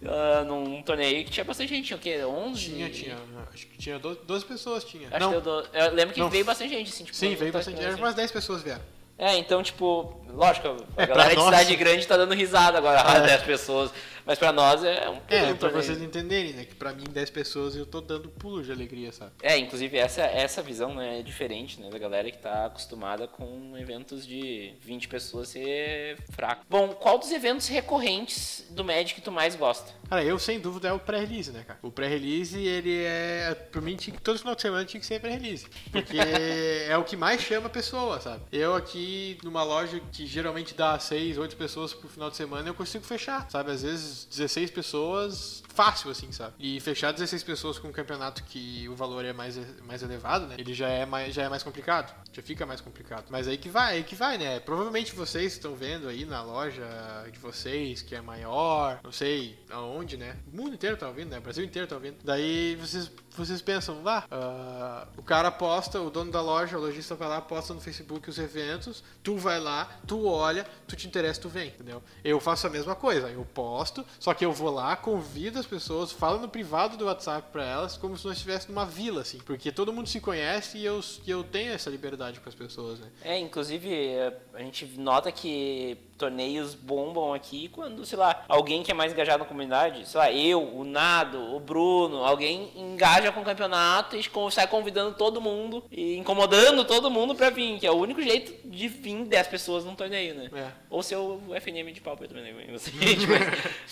Uh, num torneio que tinha bastante gente, tinha o quê? 11? Tinha, tinha. Acho que tinha 12, 12 pessoas, tinha. Acho não, deu do... Eu lembro que Não. veio bastante gente, assim, tipo. sim, veio bastante. Era assim. umas 10 pessoas vieram. É, então, tipo, lógico, a É, galera de nós- cidade grande tá dando risada agora, ah, 10 pessoas. Mas pra nós é um É, um pra torneio. vocês entenderem, né? Que pra mim 10 pessoas eu tô dando pulo de alegria, sabe? É, inclusive essa, essa visão né, é diferente, né? Da galera que tá acostumada com eventos de 20 pessoas ser fraco. Bom, qual dos eventos recorrentes do Magic que tu mais gosta? Cara, eu sem dúvida é o pré-release, né, cara? O pré-release, ele é. Por mim, tinha, que- todo final de semana tinha que ser pré-release. Porque é o que mais chama a pessoa, sabe? Eu aqui, numa loja que geralmente dá 6, 8 pessoas por final de semana, eu consigo fechar, sabe? Às vezes 16 pessoas, fácil, assim, sabe? E fechar 16 pessoas com um campeonato que o valor é mais, mais elevado, né? Ele já é mais, já é mais complicado. Já fica mais complicado. Mas aí que vai, aí que vai, né? Provavelmente vocês estão vendo aí na loja de vocês, que é maior, não sei aonde, né? O mundo inteiro tá ouvindo, né? O Brasil inteiro tá ouvindo. Daí vocês, vocês pensam, lá, ah, o cara posta, o dono da loja, o lojista vai lá, posta no Facebook os eventos, tu vai lá, tu olha, tu te interessa, tu vem, entendeu? Eu faço a mesma coisa, eu posto, só que eu vou lá, convido as pessoas, falo no privado do WhatsApp pra elas, como se nós estivéssemos numa vila, assim, porque todo mundo se conhece e eu, e eu tenho essa liberdade com as pessoas, né? É, inclusive, é, a gente nota que torneios bombam aqui quando, sei lá, alguém que é mais engajado na comunidade, sei lá, eu, o Nado, o Bruno, alguém engaja com o campeonato e sai convidando todo mundo e incomodando todo mundo pra vir, que é o único jeito de vir 10 pessoas num torneio, né? É. Ou ser o FNM de pauper também, né? Mas,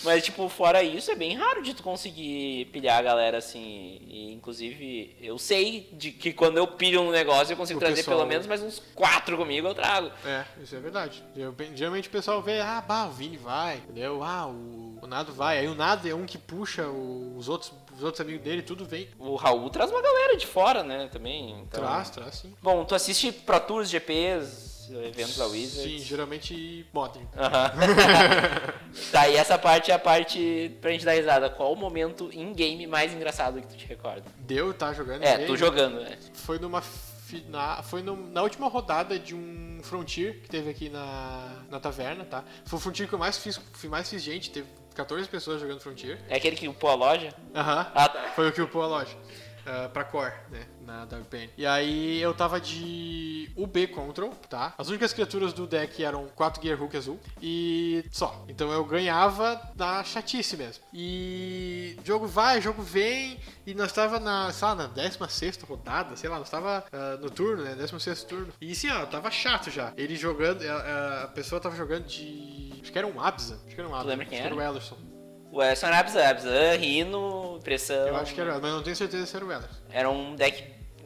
mas, tipo, fora isso, é bem raro de tu conseguir pilhar a galera assim. E, inclusive, eu sei de que quando eu pilho um negócio, eu consigo O trazer pessoal- pelo menos mais uns quatro comigo, eu trago. É, isso é verdade. Eu- geralmente o pessoal vê, ah, bah, o Vini vai, entendeu? Ah, o, o Nado vai. Aí o Nado é um que puxa os outros, os outros amigos dele, tudo vem. O Raul traz uma galera de fora, né, também. Então... Traz, traz sim. Bom, tu assiste Pro Tours, GPs, eventos da Wizards. Sim, geralmente modern. Aham. tá, e essa parte é a parte pra gente dar risada. Qual o momento in-game mais engraçado que tu te recorda? Deu, tá jogando. É, bem. tu jogando, né? Foi numa. Foi no- na última rodada de um Frontier que teve aqui na, na taverna, tá? Foi o Frontier que eu mais fiz, fui mais fiz gente, teve 14 pessoas jogando Frontier. É aquele que upou a loja? Aham. Ah, tá. Foi o que upou a loja. Ah, pra core, né? Na Dark Pain. E aí eu tava de UB Control, tá? As únicas criaturas do deck eram 4 Gear Hook azul e só. Então eu ganhava na chatice mesmo. E jogo vai, jogo vem. E nós tava na, sei lá, na 16 rodada, sei lá, nós tava ah, no turno, né? 16 turno. E sim, ó, tava chato já. Ele jogando, a, a pessoa tava jogando de. Acho que era um Abza. Acho que era um Abza. lembra quem acho que era? era o Ellerson. O Edson era Abzan, Abzan, Rino, Pressão. Eu acho que era, mas não tenho certeza se era o Ellerson. Era um deck.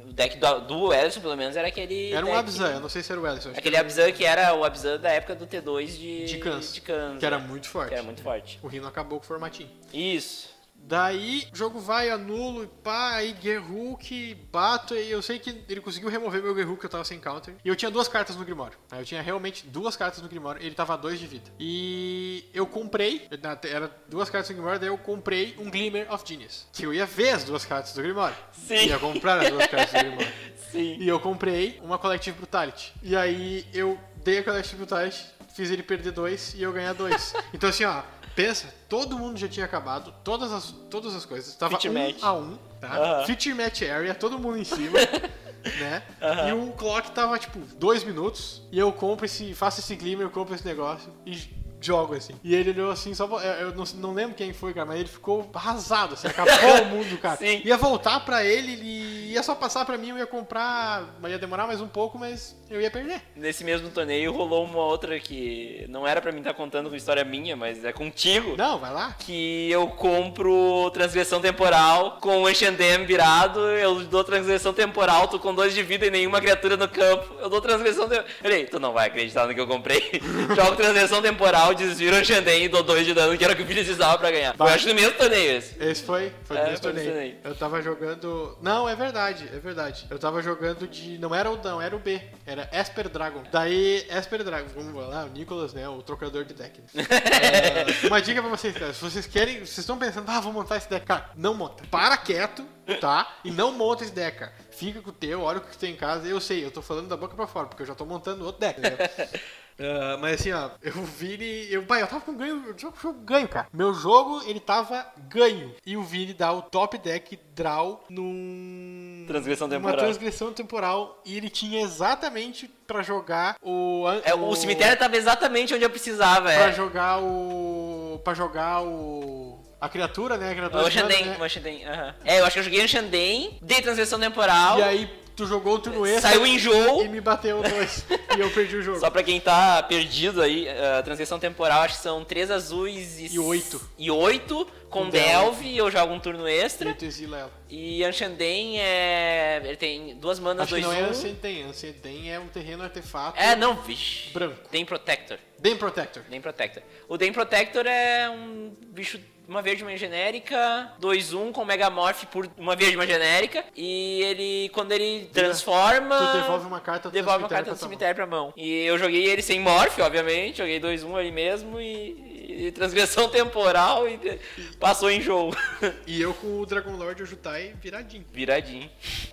O deck do, do Edson, pelo menos, era aquele. Era um deck- Abzan, eu não sei se era o acho Aquele era Abzan que era o Abzan da época do T2 de. De Cans. De Cans, Que era muito forte. Que era muito forte. O Rino acabou com o formatinho. Isso. Daí, o jogo vai, anulo e pá, aí Gerhook, bato, e eu sei que ele conseguiu remover meu Gerhook, que eu tava sem counter. E eu tinha duas cartas no Grimório. Eu tinha realmente duas cartas no Grimório, ele tava a dois de vida. E eu comprei, era duas cartas no Grimório, daí eu comprei um Glimmer of Genius. Que eu ia ver as duas cartas do Grimório. Sim. Ia comprar as duas cartas do Grimório. Sim. E eu comprei uma Collective Brutality. E aí eu dei a Collective Brutality, fiz ele perder dois e eu ganhar dois. então assim, ó, pensa, todo mundo já tinha acabado, todas as, todas as coisas. Tava Fit um match. a um, tá? Fit match area, todo mundo em cima. Né? E o clock tava tipo dois minutos e eu compro esse, faço esse glimmer, eu compro esse negócio e jogo assim. E ele olhou assim, só eu não, não lembro quem foi, cara, mas ele ficou arrasado, assim, acabou o mundo, cara. Sim. Ia voltar pra ele, ele ia só passar pra mim, eu ia comprar, ia demorar mais um pouco, mas eu ia perder. Nesse mesmo torneio rolou uma outra que não era pra mim estar contando com história minha, mas é contigo. Não, vai lá. Que eu compro transgressão temporal com o Enchandem virado, eu dou transgressão temporal, tô com dois de vida e nenhuma criatura no campo. Eu dou transgressão temporal. Peraí, tu não vai acreditar no que eu comprei. Jogo transgressão temporal, desviro o Enchandem e dou dois de dano, que era o que eu precisava pra ganhar. Foi, Vai. acho no mesmo torneio esse. Esse foi, foi É, no mesmo foi no torneio. torneio. Eu tava jogando. Não, é verdade, é verdade. Eu tava jogando de. Não era o não, era o B. Era Esper Dragon. Daí, Esper Dragon, vamos lá, o Nicolas, né? O trocador de deck. É, uma dica pra vocês, cara. Se vocês querem, vocês estão pensando, ah, vou montar esse deck. Cara, não monta. Para quieto, tá? E não monta esse deck, cara. Fica com o teu, olha o que tem em casa. Eu sei, eu tô falando da boca pra fora, porque eu já tô montando outro deck, né? Ah, mas assim, ó, eu vi ele. Eu, pai, eu tava com ganho. Eu tava com jogo ganho, cara. Meu jogo, ele tava ganho. E o Vini dá o top deck draw num. Transgressão Uma temporal. transgressão temporal. E ele tinha exatamente pra jogar o. É, o cemitério tava exatamente onde eu precisava, Pra é. jogar o. Pra jogar o. A criatura, né? A criatura O Xandem, né? o Xandem, aham. É, eu acho que eu joguei o Xandem, dei transgressão temporal, E aí tu jogou o turno extra. saiu enjoo. E me bateu dois. e eu perdi o jogo. Só pra quem tá perdido aí, a transgressão temporal acho que são três azuis e... E oito. E oito, com Com Delve, eu jogo um turno E extra. tu exila ela. E Anshandem é... ele tem duas manas, Acho que dois não é um. Ancien Ancien é um terreno artefato É, não, vixe. branco. Tem Protector. Bem Protector. Nem Protector. O Den Protector é um bicho, uma verde, uma genérica, 2-1 com Megamorph por uma verde, uma genérica. E ele, quando ele transforma. Tu devolve uma carta do devolve uma carta do cemitério pra mão. E eu joguei ele sem Morph, obviamente. Joguei 2-1 ali mesmo e, e transgressão temporal e passou em jogo. E eu com o Dragon Lord e o Jutai viradinho. Viradinho.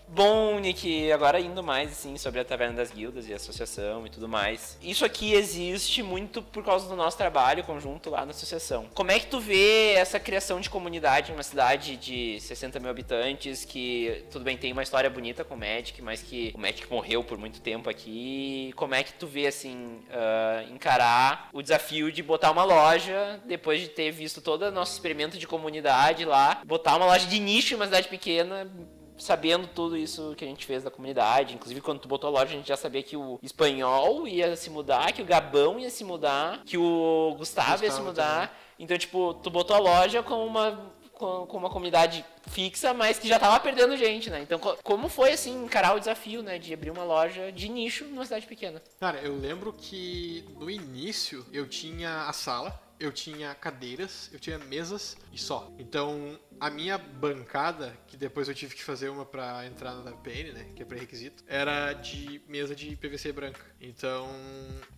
Bom, Nick, agora indo mais assim sobre a Taverna das Guildas e a associação e tudo mais. Isso aqui existe muito por causa do nosso trabalho conjunto lá na associação. Como é que tu vê essa criação de comunidade em uma cidade de 60 mil habitantes que, tudo bem, tem uma história bonita com o Magic, mas que o Magic morreu por muito tempo aqui. Como é que tu vê, assim, ah, encarar o desafio de botar uma loja, depois de ter visto todo o nosso experimento de comunidade lá, botar uma loja de nicho em uma cidade pequena, sabendo tudo isso que a gente fez da comunidade. Inclusive, quando tu botou a loja, a gente já sabia que o espanhol ia se mudar, que o Gabão ia se mudar, que o Gustavo, ia se Gustavo mudar. Então, tipo, tu botou a loja com uma. Com, uma comunidade fixa, mas que já tava perdendo gente, né? Então, co- como foi, assim, encarar o desafio, né? De abrir uma loja de nicho numa cidade pequena? Cara, eu lembro que no início eu tinha a sala, eu tinha cadeiras, eu tinha mesas e só. Então, a minha bancada, que depois eu tive que fazer uma pra entrar na WPN, né, que é pré-requisito, era de mesa de PVC branca. Então,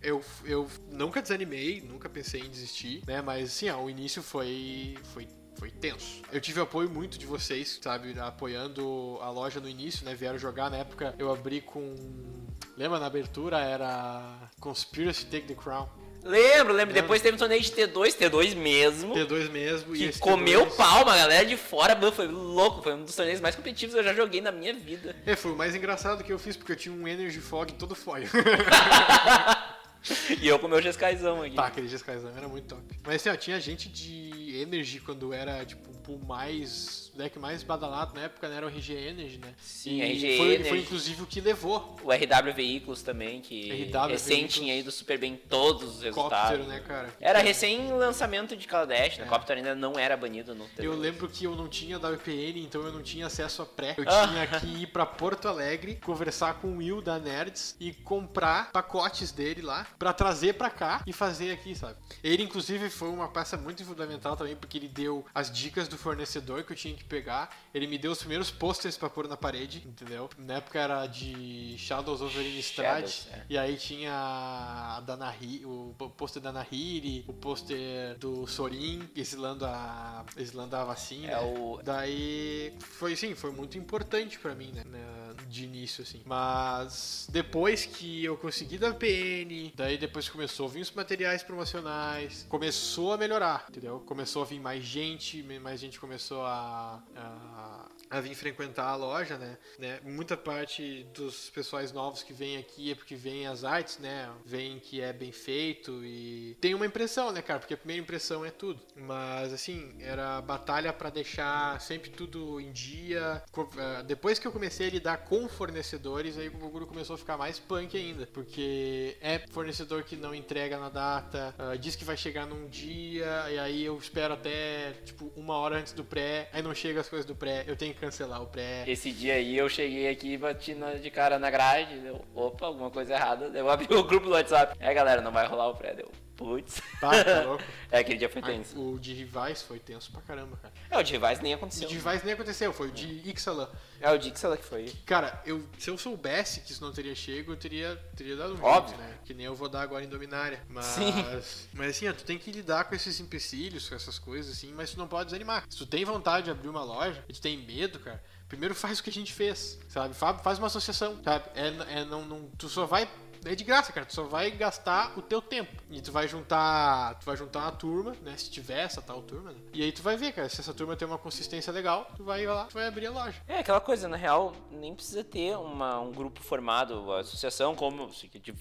eu, eu nunca desanimei, nunca pensei em desistir, né, mas assim, ó, o início foi foi foi tenso. Eu tive apoio muito de vocês, sabe, apoiando a loja no início, né? Vieram jogar na época, eu abri com Lembra na abertura era Conspiracy Take the Crown. Lembro, lembro. Depois teve um torneio de T2, T2 mesmo. T2 mesmo. e Que comeu T2 palma, a galera de fora, foi louco. Foi um dos torneios mais competitivos que eu já joguei na minha vida. É, foi o mais engraçado que eu fiz, porque eu tinha um Energy Fog todo foil. E eu com o meu Jescaizão aqui. tá, aquele Jescaizão era muito top. Mas assim, ó, tinha gente de Energy quando era, tipo, o mais... Deck mais badalado na época, né? Era o RG Energy, né? Sim, E RG foi, Energy. foi inclusive o que levou. O RW Veículos também, que RW recém Veículos. tinha ido super bem em todos os resultados. Cóptero, né, cara? Era recém-lançamento de Kaladesh, né? É. Copter ainda não era banido no Eu T2. lembro que eu não tinha WPN, então eu não tinha acesso a pré. Eu Ah. tinha que ir pra Porto Alegre, conversar com o Will da Nerds e comprar pacotes dele lá pra trazer pra cá e fazer aqui, sabe? Ele, inclusive, foi uma peça muito fundamental também, porque ele deu as dicas do fornecedor que eu tinha que pegar. Ele me deu os primeiros posters pra pôr na parede, entendeu? Na época era de Shadows over Innistrad. É. E aí tinha a o pôster da Nahiri, o pôster do Sorin exilando a exilando a vacina. É o- Daí foi sim, foi muito importante pra mim, né? De início, assim. Mas depois que eu consegui dar PN, daí depois começou a vir os materiais promocionais, começou a melhorar, entendeu? Começou a vir mais gente, mais gente começou a, a, a vir frequentar a loja, né? né? Muita parte dos pessoais novos que vêm aqui é porque vêm as artes, né? Vêm que é bem feito e tem uma impressão, né, cara? Porque a primeira impressão é tudo. Mas assim, era batalha para deixar sempre tudo em dia. Eh, depois que eu comecei a lidar com fornecedores, aí o bagulho começou a ficar mais punk ainda. Porque é fornecedor que não entrega na data, uh, diz que vai chegar num dia, e aí eu espero até, tipo, uma hora antes do pré, aí não chega as coisas do pré, eu tenho cancelar o pré. Esse dia aí eu cheguei aqui e bati de cara na grade, deu, opa, alguma coisa errada. Eu abri o grupo do WhatsApp. É, galera, não vai rolar o pré, deu. Putz. Tá, tá louco. é, aquele dia foi tenso. o de rivais foi tenso pra caramba, cara. É, o de rivais nem aconteceu. O de rivais nem aconteceu, foi o de Ixalan. É, o de Ixalan que foi. Cara, eu, se eu soubesse que isso não teria chego, eu teria, teria dado um Óbvio. jeito, né? Que nem eu vou dar agora em Dominária. Mas, Sim. mas assim, ó, tu tem que lidar com esses empecilhos, com essas coisas, assim, mas tu não pode desanimar. Se tu tem vontade de abrir uma loja e tu tem medo, cara, primeiro faz o que a gente fez, sabe? Faz uma associação, sabe? É, é não, não, tu só vai é de graça, cara. Tu só vai gastar o teu tempo. E tu vai juntar. Tu vai juntar uma turma, né? Se tiver essa tal turma, né? E aí tu vai ver, cara. Se essa turma tem uma consistência legal, tu vai lá, tu vai abrir a loja. É aquela coisa, na real, nem precisa ter uma, um grupo formado, a associação, como.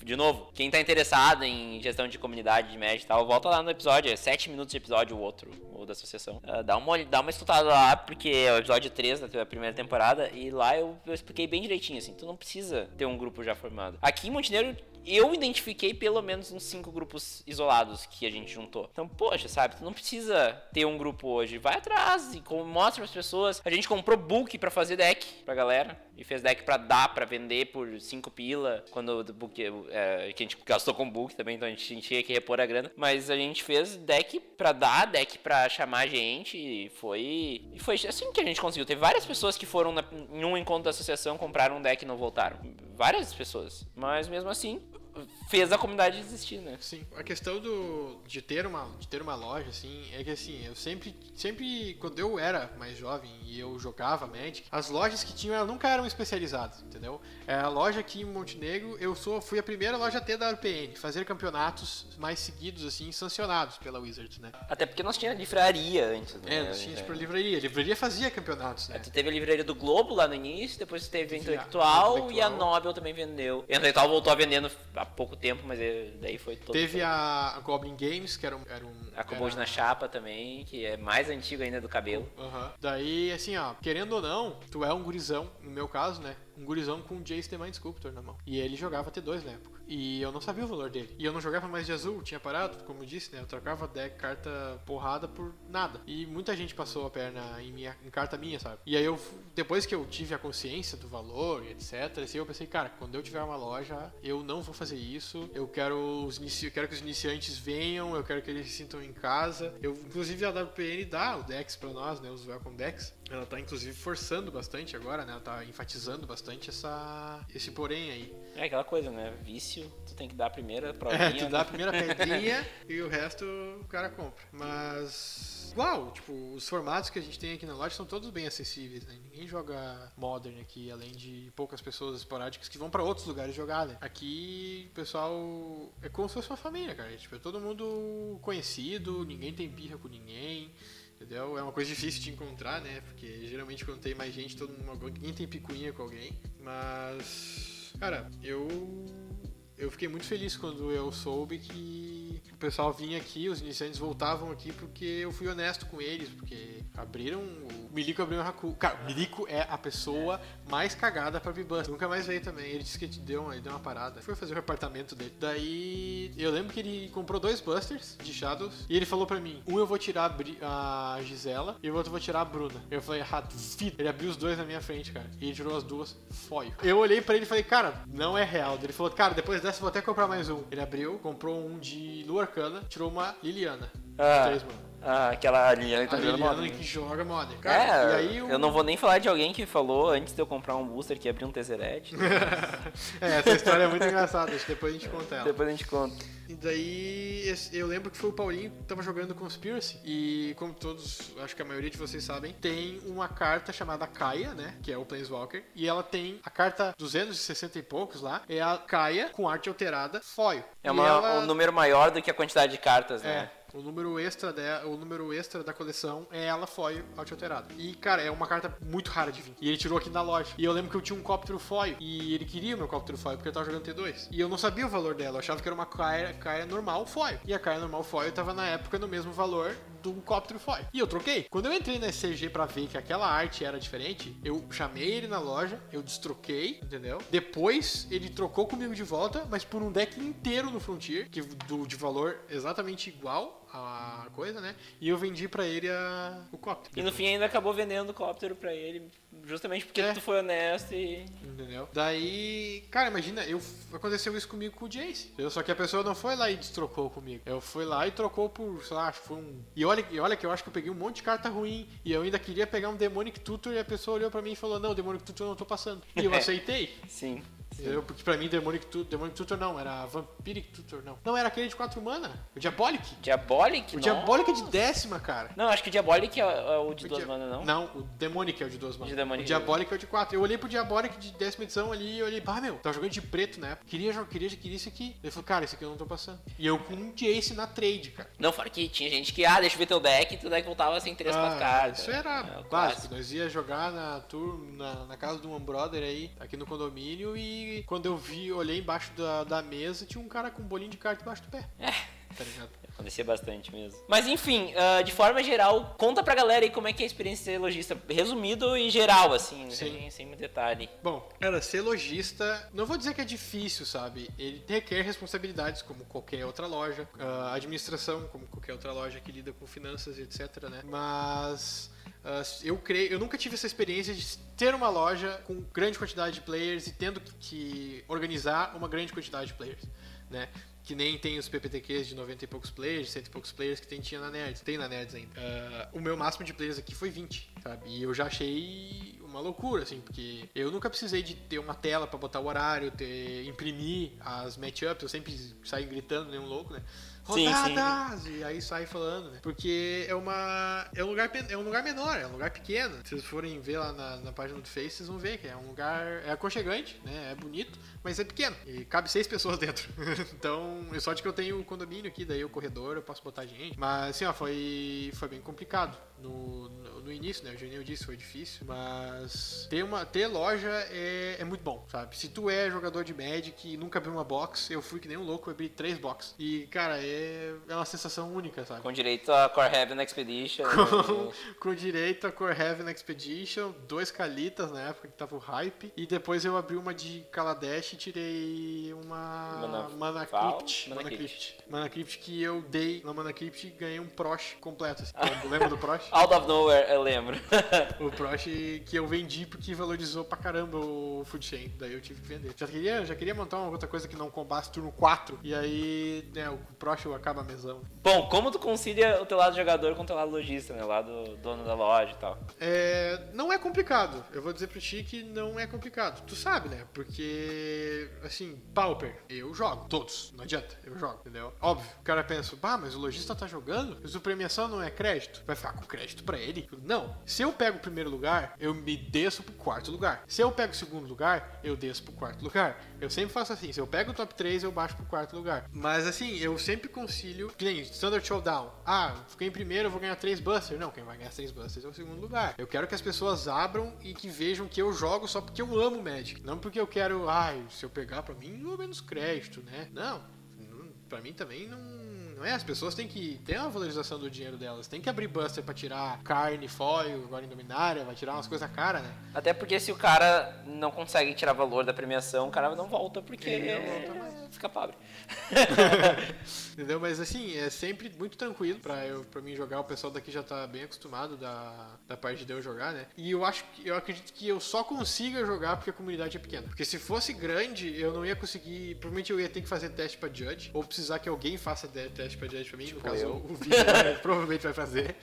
De, novo, quem tá interessado em gestão de comunidade de média e tal, volta lá no episódio, é 7 minutos de episódio o outro, ou da associação. Uh, dá, uma, dá uma escutada lá, porque é o episódio 3 da primeira temporada, e lá eu, eu expliquei bem direitinho, assim, tu não precisa ter um grupo já formado. Aqui em Montenegro eu identifiquei pelo menos uns cinco grupos isolados que a gente juntou. Então, poxa, sabe, tu não precisa ter um grupo hoje. Vai atrás e mostra as pessoas. A gente comprou book para fazer deck pra galera. E fez deck pra dar, pra vender por 5 pila. Quando o book. É, que a gente gastou com book também, então a gente tinha que repor a grana. Mas a gente fez deck pra dar, deck pra chamar gente. E foi. E foi assim que a gente conseguiu. Teve várias pessoas que foram na, em um encontro da associação, compraram um deck e não voltaram. Várias pessoas. Mas mesmo assim, fez a comunidade existir, né? Sim. A questão do de ter uma de ter uma loja assim, é que assim, eu sempre sempre quando eu era mais jovem e eu jogava Magic, as lojas que tinham elas nunca eram especializadas, entendeu? É a loja aqui em Montenegro, eu sou fui a primeira loja a ter da RPN, fazer campeonatos mais seguidos assim, sancionados pela Wizards, né? Até porque nós tinha livraria antes, né? É, nós tinha tipo livraria. A livraria fazia campeonatos, né? Tu teve a livraria do Globo lá no início, depois teve a Intelectual, Intelectual, e a Nobel também vendeu. A Intelectual voltou a vendendo há pouco tempo, mas daí foi todo. Teve a Goblin Games, que era um. Era um a Kobold na Chapa também, que é mais antiga ainda do cabelo. Uhum. Daí, assim, ó, querendo ou não, tu é um gurizão, no meu caso, né? Um gurizão com um Jace The Mind Sculptor na mão. E ele jogava T2 na época. E eu não sabia o valor dele. E eu não jogava mais de azul, tinha parado, como eu disse, né? Eu trocava deck, carta porrada por nada. E muita gente passou a perna em, minha, em carta minha, sabe? E aí eu, depois que eu tive a consciência do valor e etc, assim, eu pensei, cara, quando eu tiver uma loja, eu não vou fazer isso. Eu quero, os inici... eu quero que os iniciantes venham, eu quero que eles se sintam em casa. Eu, inclusive, a WPN dá o Dex pra nós, né? Os Welcome Decks. Ela tá, inclusive, forçando bastante agora, né? Ela tá enfatizando bastante essa, esse porém aí. É aquela coisa, né? Vício, tu tem que dar a primeira provinha. É, tu dá a primeira pedrinha e o resto o cara compra. Mas igual, tipo, os formatos que a gente tem aqui na loja são todos bem acessíveis, né? Ninguém joga Modern aqui, além de poucas pessoas esporádicas que vão para outros lugares jogar, né? Aqui o pessoal é como se fosse uma família, cara. Tipo, é todo mundo conhecido, ninguém tem birra com ninguém. Entendeu? É uma coisa difícil de encontrar, né? Porque geralmente quando tem mais gente, todo mundo, ninguém tem picuinha com alguém. Mas, cara, eu eu fiquei muito feliz quando eu soube que pessoal vinha aqui, os iniciantes voltavam aqui porque eu fui honesto com eles, porque abriram. O Milico abriu um Haku. Cara, o Milico é a pessoa mais cagada pra Bibuster. Nunca mais veio também. Ele disse que deu uma, deu uma parada. Foi fazer o apartamento dele. Daí eu lembro que ele comprou dois Busters de Shadows e ele falou pra mim: um eu vou tirar a Gisela e o outro eu vou tirar a Bruna. Eu falei, ah, duvido. Ele abriu os dois na minha frente, cara. E ele tirou as duas. Foi. Eu olhei pra ele e falei, cara, não é real. Ele falou, cara, depois dessa vou até comprar mais um. Ele abriu, comprou um de Lua Arcana, tirou uma Liliana. Ah. Três, mano. Ah, aquela Liliana que tá A jogando Liliana Modern. que joga Modern. É, Cara, e aí o- eu não vou nem falar de alguém que falou antes de eu comprar um booster que abrir um Tesseret. é, essa história é muito engraçada, acho que depois a gente conta ela. Depois a gente conta. E daí eu lembro que foi o Paulinho que tava jogando Conspiracy. E como todos, acho que a maioria de vocês sabem, tem uma carta chamada Kaia, né? Que é o Planeswalker. E ela tem a carta 260 e poucos lá. É a Kaia com arte alterada foil. É uma- ela- um número maior do que a quantidade de cartas, É, né? O número extra dela, o número extra da coleção é ela foil alterada. E cara, é uma carta muito rara de vir. E ele tirou aqui na loja. E eu lembro que eu tinha um Cóptero foil e ele queria o meu Cóptero foil porque eu tava jogando T2. E eu não sabia o valor dela, eu achava que era uma Kaia normal foil. E a Kaia normal foil tava na época no mesmo valor do Cóptero foil. E eu troquei. Quando eu entrei na SCG pra ver que aquela arte era diferente, eu chamei ele na loja, eu destroquei, entendeu? Depois ele trocou comigo de volta, mas por um deck inteiro no Frontier, que do, de valor exatamente igual a coisa, né? E eu vendi pra ele a, o Copter. E no fim ainda acabou vendendo o cóptero pra ele, justamente porque É. tu foi honesto e. Entendeu? Daí, cara, imagina, eu aconteceu isso comigo com o Jace. entendeu? Só que a pessoa não foi lá e destrocou comigo. Eu fui lá e trocou por, sei lá, acho que foi um. E olha, e olha que eu acho que eu peguei um monte de carta ruim. E eu ainda queria pegar um Demonic Tutor e a pessoa olhou pra mim e falou: Não, Demonic Tutor eu não tô passando. E eu aceitei. Sim. Entendeu? Porque pra mim Demonic Tutor, Demonic Tutor não, era Vampiric Tutor, não. Não, era aquele de 4 mana, o Diabolic. Diabolic? O não. Diabolic é de décima, cara. Não, acho que o Diabolic é, é o de O duas Dia- manas, não? Não, o Demonic é o de duas manas. De Demonic. O Diabolic é o de quatro. Eu olhei pro Diabolic de décima edição ali e olhei, pá, meu, tava jogando de preto na época. Queria, queria, queria isso aqui. Ele falou, cara, esse aqui eu não tô passando. E eu com um Jace na trade, cara. Não, fora que tinha gente que, ah, deixa eu ver teu deck, e teu deck voltava sem três, quatro Ah, cartas. Isso era É, básico. Nós ia jogar na tour, na, na casa do One Brother aí, aqui no condomínio, e quando eu vi, olhei embaixo da, da mesa, tinha um cara com um bolinho de carta embaixo do pé. É. Tá ligado? Acontecia bastante mesmo. Mas enfim, ah, de forma geral, conta pra galera aí como é que é a experiência de ser lojista. Resumido e geral, assim, Sim. sem, sem muito detalhe. Bom, cara, ser lojista, não vou dizer que é difícil, sabe? Ele requer responsabilidades, como qualquer outra loja, ah, administração, como qualquer outra loja que lida com finanças, etc, né? Mas eu creio, eu nunca tive essa experiência de ter uma loja com grande quantidade de players e tendo que, organizar uma grande quantidade de players, né? Que nem tem os PPTQs de 90 e poucos players, 100 e poucos players que tem, tinha na Nerds. Tem na Nerds ainda. Ah, o meu máximo de players aqui foi 20, sabe? E eu já achei uma loucura, assim, porque eu nunca precisei de ter uma tela pra botar o horário, ter, imprimir as matchups, eu sempre saio gritando, nem um louco, né? Sim, sim. Rodadas! E aí sai falando, né? Porque é uma. É um lugar, é um lugar menor, é um lugar pequeno. Se vocês forem ver lá na, na página do Face, vocês vão ver que é um lugar. É aconchegante, né? É bonito, mas é pequeno. E cabe seis pessoas dentro. então, é sorte que eu tenho o condomínio aqui, daí o corredor, eu posso botar gente. Mas assim, ó, foi, foi bem complicado. No, no, no início, né? O Juninho disse foi difícil, mas ter, uma, ter loja é, é muito bom, sabe? Se tu é jogador de Magic e nunca abriu uma box, eu fui que nem um louco, eu abri três boxes. E, cara, é, é uma sensação única, sabe? Com direito a Core Heaven Expedition. Com, com direito a Core Heaven Expedition, dois Calitas na época que tava o hype, e depois eu abri uma de Kaladesh e tirei uma Mana-? Crypt. Mana Mana Crypt. Crypt. Mana Crypt que eu dei na Mana Crypt e ganhei um Prosh completo. Assim. Lembra do Prosh? Out of Nowhere, eu lembro. O Prosh que eu vendi porque valorizou pra caramba o Food Chain. Daí eu tive que vender. Já queria, já queria montar uma outra coisa que não combasse turno 4. E aí, né, o Prosh acaba a mesão. Bom, como tu concilia o teu lado jogador com o teu lado lojista, né? O lado dono da loja e tal. É, não é complicado. Eu vou dizer pra ti que não é complicado. Tu sabe, né? Porque, assim, Pauper, eu jogo. Todos. Não adianta. Eu jogo, entendeu? Óbvio. O cara pensa, bah, mas o lojista tá jogando? Mas o premiação não é crédito? Vai ficar com crédito pra ele? Não. Se eu pego o primeiro lugar, eu me desço pro quarto lugar. Se eu pego o segundo lugar, eu desço pro quarto lugar. Eu sempre faço assim. Se eu pego o top 3, eu baixo pro quarto lugar. Mas, assim, eu sempre concilio. Que nem Standard Showdown. Ah, fiquei em primeiro, eu vou ganhar três busters. Não, quem vai ganhar três busters é o segundo lugar. Eu quero que as pessoas abram e que vejam que eu jogo só porque eu amo Magic. Não porque eu quero, ai, se eu pegar pra mim, ou menos crédito, né? Não. Pra mim também não. Não é, as pessoas têm que ter uma valorização do dinheiro delas. Tem que abrir buster pra tirar carne, foil, agora em dominária, vai tirar umas coisas cara, né? Até porque se o cara não consegue tirar valor da premiação, o cara não volta porque Ele não volta mais. Fica pobre. Entendeu? Mas assim, é sempre muito tranquilo pra, eu, pra mim jogar. O pessoal daqui já tá bem acostumado da, da parte de eu jogar, né? E eu acho que eu acredito que eu só consiga jogar porque a comunidade é pequena. Porque se fosse grande, eu não ia conseguir. Provavelmente eu ia ter que fazer teste pra Judge, ou precisar que alguém faça teste pra Judge pra mim. Tipo no caso, eu. o vídeo né, provavelmente vai fazer.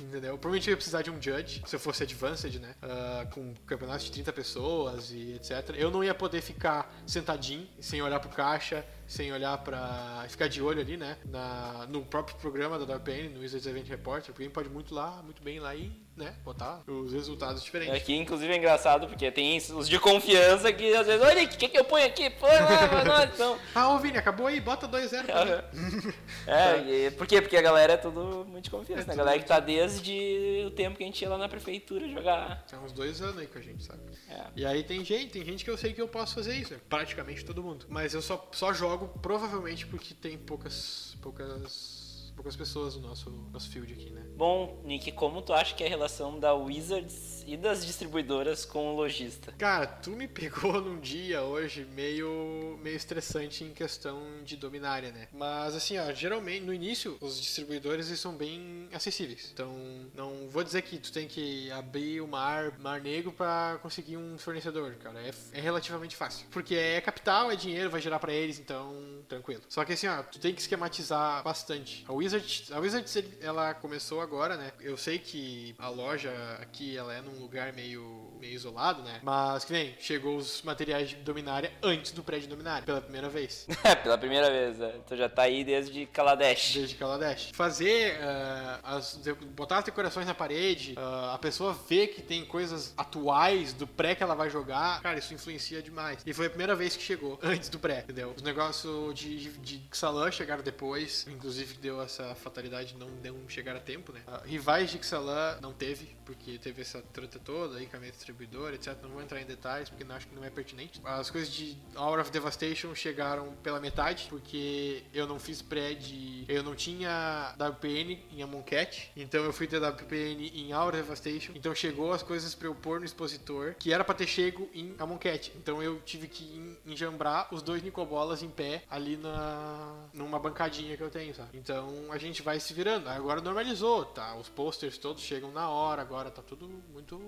Entendeu? Provavelmente ia precisar de um judge, se eu fosse advanced, né? Ah, com campeonatos de 30 pessoas e etc. Eu não ia poder ficar sentadinho, sem olhar pro caixa, sem olhar pra. ficar de olho ali, né? Na, no próprio programa da WPN, no Wizards Event Reporter, porque pode muito lá, muito bem lá e, né, botar os resultados diferentes. Aqui, inclusive, é engraçado porque tem os de confiança que às vezes, olha, o que, que eu ponho aqui? Põe lá pra nós, então. Ah, ô Vini, acabou aí, bota 2-0 pra mim. É, e, por quê? Porque a galera é tudo muito de confiança, É né? A galera que tá desde o tempo que a gente ia lá na prefeitura jogar. Tem uns dois anos aí com a gente, sabe? É. E aí tem gente, tem gente que eu sei que eu posso fazer isso, né? Praticamente todo mundo. Mas eu só, só jogo provavelmente porque tem poucas. poucas. Poucas pessoas no nosso, nosso field aqui, né? Bom, Nick, como tu acha que é a relação da Wizards e das distribuidoras com o lojista? Cara, tu me pegou num dia hoje meio, meio estressante em questão de dominária, né? Mas assim, ó, geralmente no início os distribuidores são bem acessíveis. Então, não vou dizer que tu tem que abrir o mar, mar negro pra conseguir um fornecedor, cara. É, é relativamente fácil. Porque é capital, é dinheiro, vai gerar pra eles, então tranquilo. Só que assim, ó, tu tem que esquematizar bastante. A Wizards, a Wizards ele- ela começou agora, né? Eu sei que a loja aqui ela é num lugar meio, meio isolado, né? Mas que nem chegou os materiais de dominária antes do prédio dominária, pela primeira vez. É, pela primeira vez, né? Tu já tá aí desde Kaladesh. Desde Kaladesh. Fazer ah, as, de- botar as decorações na parede, ah, a pessoa ver que tem coisas atuais do pré que ela vai jogar, cara, isso influencia demais. E foi a primeira vez que chegou, antes do pré, entendeu? Os negócios de, de, de Xalan chegaram depois, inclusive deu essa fatalidade, não deu um chegar a tempo, né? Ah, rivais de Xalan não teve, porque teve essa treta toda aí com a minha distribuidora, etc. Não vou entrar em detalhes, porque não acho que não é pertinente. As coisas de Hour of Devastation chegaram pela metade, porque eu não fiz pré de. Eu não tinha WPN em Amonkhet, então eu fui ter WPN em Hour of Devastation. Então chegou as coisas pra eu pôr no expositor, que era pra ter chego em Amonkhet. Então eu tive que en- enjambrar os dois Nicobolas em pé ali na numa bancadinha que eu tenho, sabe? Então a gente vai se virando. Agora normalizou, tá? Os posters todos chegam na hora, agora tá tudo muito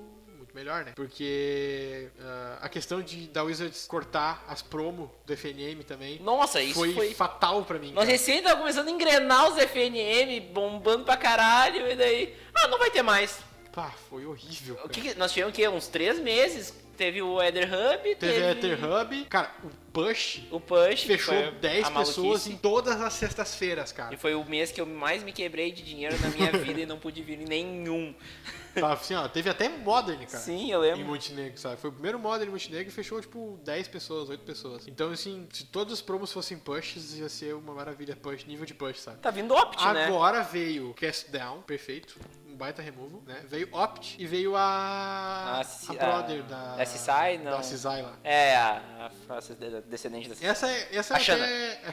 melhor, né? Porque ah, a questão de da Wizards cortar as promo do FNM também Nossa, isso foi, foi. fatal pra mim. Nós recém tava começando a engrenar os FNM, bombando pra caralho, e daí. Ah, não vai ter mais. Pá, foi horrível. Que, que- nós tivemos o quê? Uns três meses. Teve o Ether Hub, Teve teve, a Ether Hub, cara, o Push o Push. fechou foi 10 a pessoas em todas as sextas-feiras, cara. E foi o mês que eu mais me quebrei de dinheiro na minha vida e não pude vir em nenhum. Tá, assim, ó, teve até Modern, cara. Sim, eu Em lembro. Montenegro, sabe? Foi o primeiro Modern em Montenegro e fechou, tipo, 10 pessoas, 8 pessoas. Então, assim, se todos os promos fossem pushes, ia ser uma maravilha push, nível de push, sabe? Tá vindo Opt, né? Agora veio Cast Down, perfeito. Um baita removal, né? Veio Opt e veio a. A Ci- a brother a- da. Cisai, não. Da Cisai lá. É, a, a, a descendente da Essa, é- essa A até. A.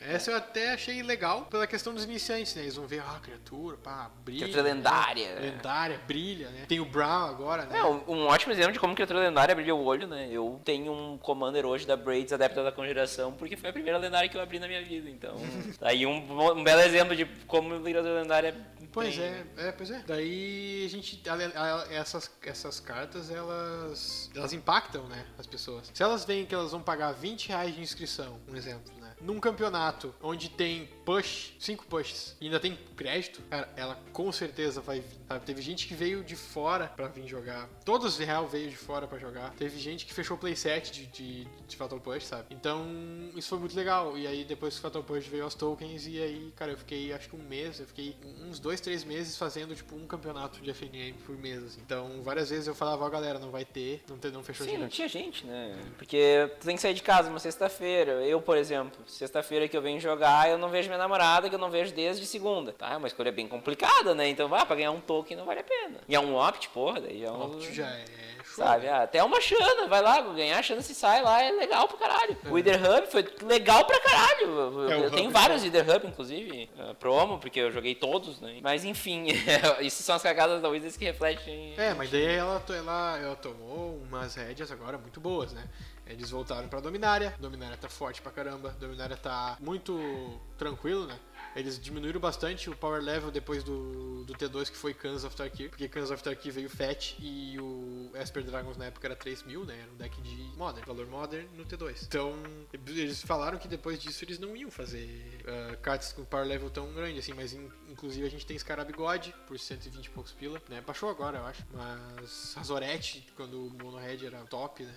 Essa eu até achei legal pela questão dos iniciantes, né? Eles vão ver, ah, criatura, pá, brilha. Criatura né? lendária. Lendária, brilha, né? Tem o Brown agora, né? É, um, ótimo exemplo de como criatura lendária brilha o olho, né? Eu tenho um Commander hoje da Braids Adepta da Conjuração, porque foi a primeira lendária que eu abri na minha vida, então... aí um, um belo exemplo de como criatura lendária... Pois tem- é, é, pois é. Daí a gente. a- a- essas, essas cartas, elas. Elas impactam, né? As pessoas. Se elas veem que elas vão pagar 20 reais de inscrição, um exemplo, né? Num campeonato onde tem push, 5 pushes, e ainda tem crédito, cara, ela com certeza vai vir. Sabe? Teve gente que veio de fora pra vir jogar. Todos de real veio de fora pra jogar. Teve gente que fechou playset de, de, de Fatal Push, sabe? Então, isso foi muito legal. E aí, depois que o Fatal Push veio aos tokens, e aí, cara, eu fiquei acho que um mês, eu fiquei uns dois, três meses fazendo, tipo, um campeonato de FNM por mês, assim. Então, várias vezes eu falava, ó, galera, não vai ter, não, tem, não fechou Sim, não tinha gente, né? Porque tu tem que sair de casa uma sexta-feira. Eu, por exemplo, sexta-feira que eu venho jogar, eu não vejo minha namorada, que eu não vejo desde segunda. Tá? É uma escolha bem complicada, né? Então, vai, pra ganhar um token não vale a pena. E é um opt, porra, daí já é um... Opt já é show. Sabe, ah, até uma Xana, vai lá, ganhar a Xana se sai lá, é legal pra caralho. O Wither Hub foi legal pra caralho. Eu, É, eu tenho é vários. Wither Hub, inclusive, eh, promo, porque eu joguei todos, né? Mas enfim, isso são as cagadas da Wizards que refletem. É, mas daí ela, ela, ela tomou umas rédeas agora muito boas, né? Eles voltaram pra Dominária, Dominária tá forte pra caramba, Dominária tá muito tranquilo, né? Eles diminuíram bastante o power level depois do, do T2 que foi Cans of Tarkir, porque Cans of Tarkir veio Fat e o Esper Dragons na época era 3000, né? Era um deck de Modern, valor Modern no T2. Então, eles falaram que depois disso eles não iam fazer uh, cartas com power level tão grande assim, mas in, inclusive a gente tem Scarab God por 120 e poucos pila, né? Baixou agora, eu acho, mas Razorette, quando o Mono Red era top, né?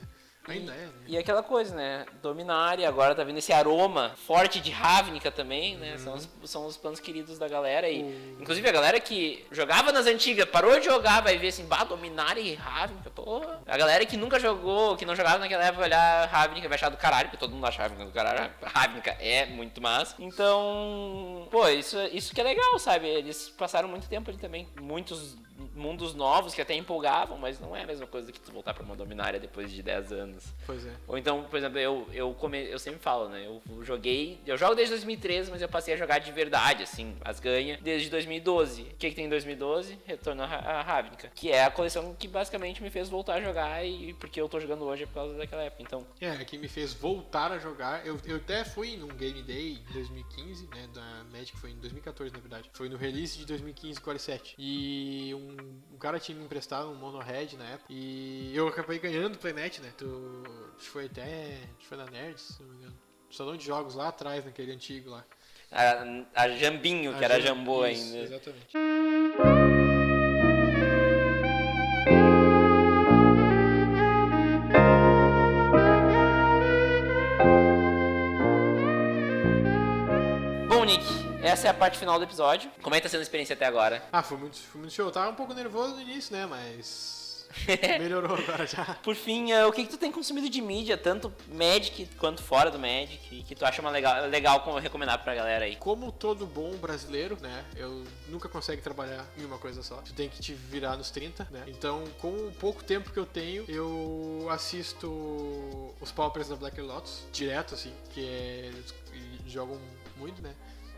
E, é, né? E aquela coisa, né? Dominária, agora tá vindo esse aroma forte de Ravnica também, né? Uhum. São, os, são os planos queridos da galera. E, uhum. Inclusive a galera que jogava nas antigas, parou de jogar, vai ver assim, bah, Dominária e Ravnica, porra. A galera que nunca jogou, que não jogava naquela época, vai olhar Ravnica vai achar do caralho, porque todo mundo acha Ravnica do caralho. Ravnica é muito massa. Então, pô, isso, isso que é legal, sabe? Eles passaram muito tempo ali também. Muitos mundos novos que até empolgavam, mas não é a mesma coisa que tu voltar pra uma dominária depois de 10 anos. Pois é. Ou então, por exemplo, eu, eu, come, eu sempre falo, né? Eu joguei. Eu jogo desde 2013, mas eu passei a jogar de verdade, assim, as ganha, desde 2012. O que, que tem em 2012? Retorno a Ravnica. Que é a coleção que basicamente me fez voltar a jogar e porque eu tô jogando hoje é por causa daquela época. Então. É, que me fez voltar a jogar. Eu, eu até fui num Game Day em 2015, né? Da Magic foi em 2014, na verdade. Foi no release de 2015 Core 7. E um um, cara tinha me emprestado um Mono Red na época. E eu acabei ganhando o Playnet, né? Tu, acho que foi até. Acho que foi na Nerds, se não me engano. Salão de jogos lá atrás, naquele antigo lá. A, a Jambinho, a que era Jam, Jambô isso, ainda. Exatamente. essa é a parte final do episódio. Como é que tá sendo a experiência até agora? Ah, foi muito, foi muito show. Eu tava um pouco nervoso no início, né? Mas. Melhorou agora já. Por fim, uh, o que, que tu tem consumido de mídia, tanto Magic quanto fora do Magic, que tu acha uma legal, legal recomendar pra galera aí? Como todo bom brasileiro, né? Eu nunca consegue trabalhar em uma coisa só. Tu tem que te virar nos 30, né? Então, com o pouco tempo que eu tenho, eu assisto os Paupers da Black Lotus direto, assim, que é, eles jogam muito, né?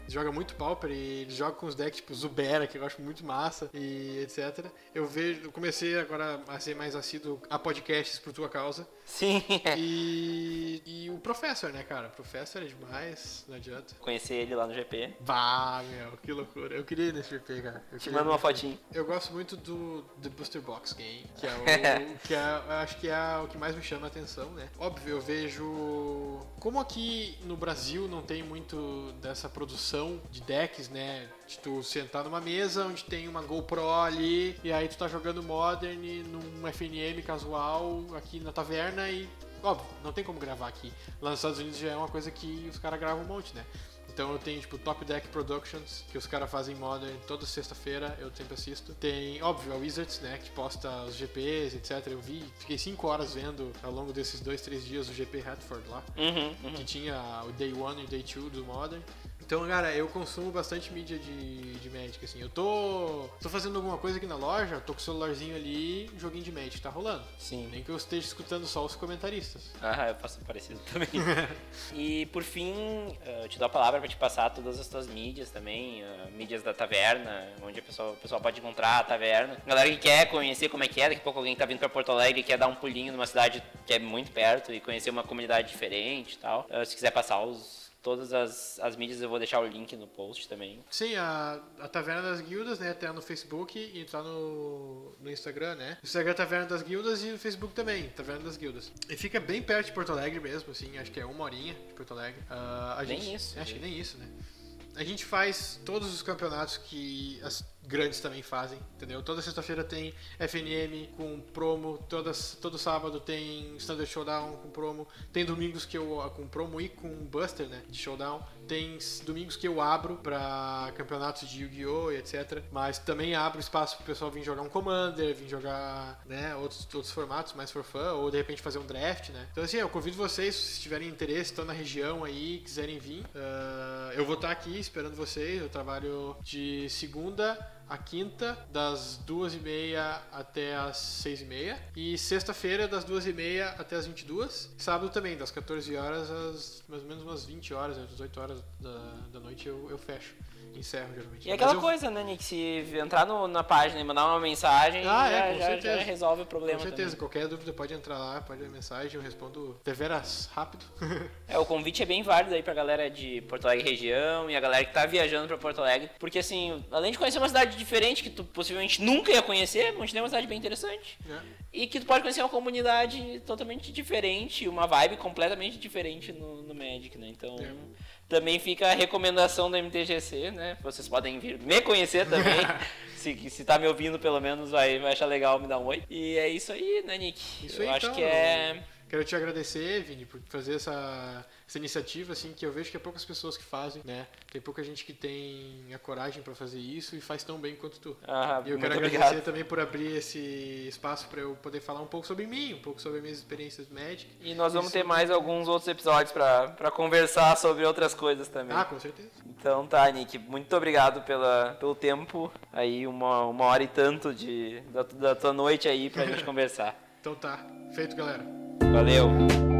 Joga muito Pauper e ele joga com os decks tipo Zubera, que eu acho muito massa e etc. Eu vejo, comecei agora a ser mais assíduo a podcasts por tua causa. Sim. E, e o Professor, né, cara? O Professor é demais, não adianta. Conheci ele lá no GP. Bah, meu, que loucura. Eu queria ir nesse GP, cara. Eu Te mando uma fotinho. Eu gosto muito do The Booster Box Game, que é o que é, acho que é o que mais me chama a atenção, né? Óbvio, eu vejo como aqui no Brasil não tem muito dessa produção de decks, né? De tu sentar numa mesa onde tem uma GoPro ali e aí tu tá jogando Modern num FNM casual aqui na taverna e óbvio, não tem como gravar aqui. Lá nos Estados Unidos já é uma coisa que os caras gravam um monte, né? Então eu tenho, tipo, Top Deck Productions, que os caras fazem Modern toda sexta-feira, eu sempre assisto. Tem, óbvio, a Wizards, né, que posta os GPs, etc. Eu vi, fiquei 5 horas vendo ao longo desses 2, 3 dias o GP Hatford lá, uhum, uhum. que tinha o Day 1 e o Day 2 do Modern. Então, cara, eu consumo bastante mídia de, de Magic, assim. Eu tô, tô fazendo alguma coisa aqui na loja, tô com o celularzinho ali, joguinho de Magic tá rolando. Sim. Nem que eu esteja escutando só os comentaristas. Ah, eu faço parecido também. e por fim, eh, eu te dou a palavra para te passar todas as tuas mídias também, uh, mídias da taverna, onde a pessoa, o pessoal pode encontrar a taverna. Galera que quer conhecer como é que é, daqui a pouco alguém tá vindo para Porto Alegre e quer dar um pulinho numa cidade que é muito perto e conhecer uma comunidade diferente e tal. Uh, se quiser passar os todas as, as mídias eu vou deixar o link no post também. Sim, a, a Taverna das Guildas, né? Tá no Facebook e tá no, no Instagram, né? O Instagram é Taverna das Guildas e no Facebook também, Taverna das Guildas. E fica bem perto de Porto Alegre mesmo, assim, acho que é uma horinha de Porto Alegre. Uh, a nem gente, isso. Acho que nem isso, né? A gente faz todos os campeonatos que as grandes também fazem, entendeu? Toda sexta-feira tem FNM com promo, todas, todo sábado tem Standard Showdown com promo, tem domingos que eu com promo e com Buster, né, de Showdown. Tem domingos que eu abro para campeonatos de Yu-Gi-Oh e etc, mas também abro espaço pro pessoal vir jogar um Commander, vir jogar, né, outros outros formatos mais for fun ou de repente fazer um draft, né? Então assim, eu convido vocês, se tiverem interesse, estão na região aí, quiserem vir, uh, eu vou estar aqui esperando vocês. Eu trabalho de segunda a quinta, das duas e meia até as seis e meia. E sexta-feira, das duas e meia até as 22. Sábado também, das 14 horas às mais ou menos umas 20 horas, às 18 horas da, da noite eu, eu fecho. Encerro, geralmente. E aquela Mas eu- coisa, né, Nick? Se entrar no- na página e mandar uma mensagem, Ah, já, é, já- já resolve o problema. Com certeza, também. qualquer dúvida pode entrar lá, pode dar mensagem, eu respondo deveras rápido. É, o convite é bem válido aí pra galera de Porto Alegre região e a galera que tá viajando pra Porto Alegre, porque assim, além de conhecer uma cidade diferente que tu possivelmente nunca ia conhecer, Montenegro é uma cidade bem interessante. né? E que tu pode conhecer uma comunidade totalmente diferente, uma vibe completamente diferente no, no Magic, né? Então, É. também fica a recomendação do MTGC, né? Vocês podem vir me conhecer também. se, se tá me ouvindo, pelo menos, vai, vai achar legal me dar um oi. E é isso aí, né, Nick? Isso Eu aí, acho então. que é. Quero te agradecer, Vini, por fazer essa, essa iniciativa, assim, que eu vejo que é poucas pessoas que fazem, né? Tem pouca gente que tem a coragem pra fazer isso e faz tão bem quanto tu. Ah, E eu quero obrigado. agradecer também por abrir esse espaço pra eu poder falar um pouco sobre mim, um pouco sobre minhas experiências Magic. E nós vamos Isso. ter mais alguns outros episódios pra conversar sobre outras coisas também. Ah, com certeza. Então tá, Nick, muito obrigado pela, pelo tempo aí, uma, uma hora e tanto de, da, da tua noite aí pra gente conversar. Então tá, feito, galera. Valeu!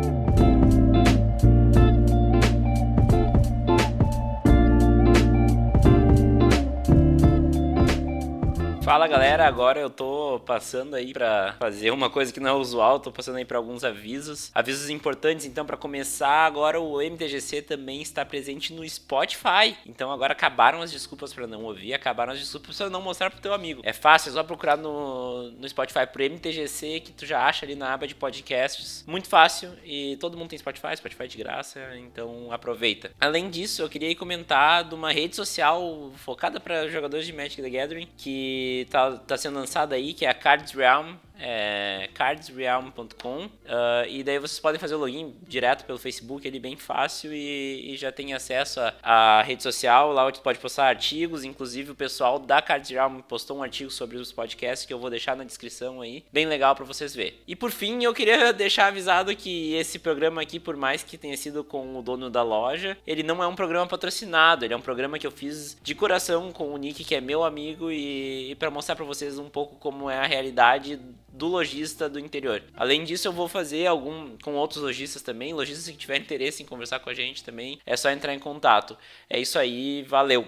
Fala galera, agora eu tô passando aí pra fazer uma coisa que não é usual, tô passando aí pra alguns avisos. Avisos importantes, então, pra começar, agora o MTGC também está presente no Spotify. Então agora acabaram as desculpas pra não ouvir, acabaram as desculpas pra não mostrar pro teu amigo. É fácil, é só procurar no, no Spotify pro MTGC que tu já acha ali na aba de podcasts. Muito fácil e todo mundo tem Spotify, Spotify é de graça, então aproveita. Além disso, eu queria comentar de uma rede social focada para jogadores de Magic the Gathering que tá, tá sendo lançada aí, que é a Cards Realm. É, cardsrealm.com ah, e daí vocês podem fazer o login direto pelo Facebook, ele bem fácil e, e já tem acesso à- à rede social, lá onde pode postar artigos, inclusive o pessoal da Cards Realm postou um artigo sobre os podcasts que eu vou deixar na descrição aí, bem legal para vocês verem. E por fim, eu queria deixar avisado que esse programa aqui, por mais que tenha sido com o dono da loja, ele não é um programa patrocinado, ele é um programa que eu fiz de coração com o Nick, que é meu amigo, e, e para mostrar para vocês um pouco como é a realidade do lojista do interior. Além disso, eu vou fazer algum com outros lojistas também, lojistas que tiverem interesse em conversar com a gente também, é só entrar em contato. É isso aí, valeu.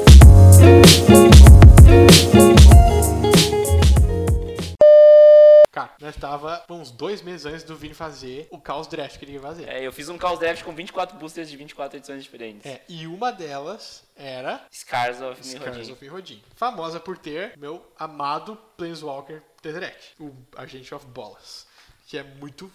Cara, nós tava uns dois meses antes do Vini fazer o Caos Draft que ele ia fazer. É, eu fiz um Chaos Draft com 24 boosters de 24 edições diferentes. É, e uma delas era Scars of Scars Mirrodin. of Mirrodin. Famosa por ter meu amado Planeswalker Tesseract, o Agente of Bolas, que é muito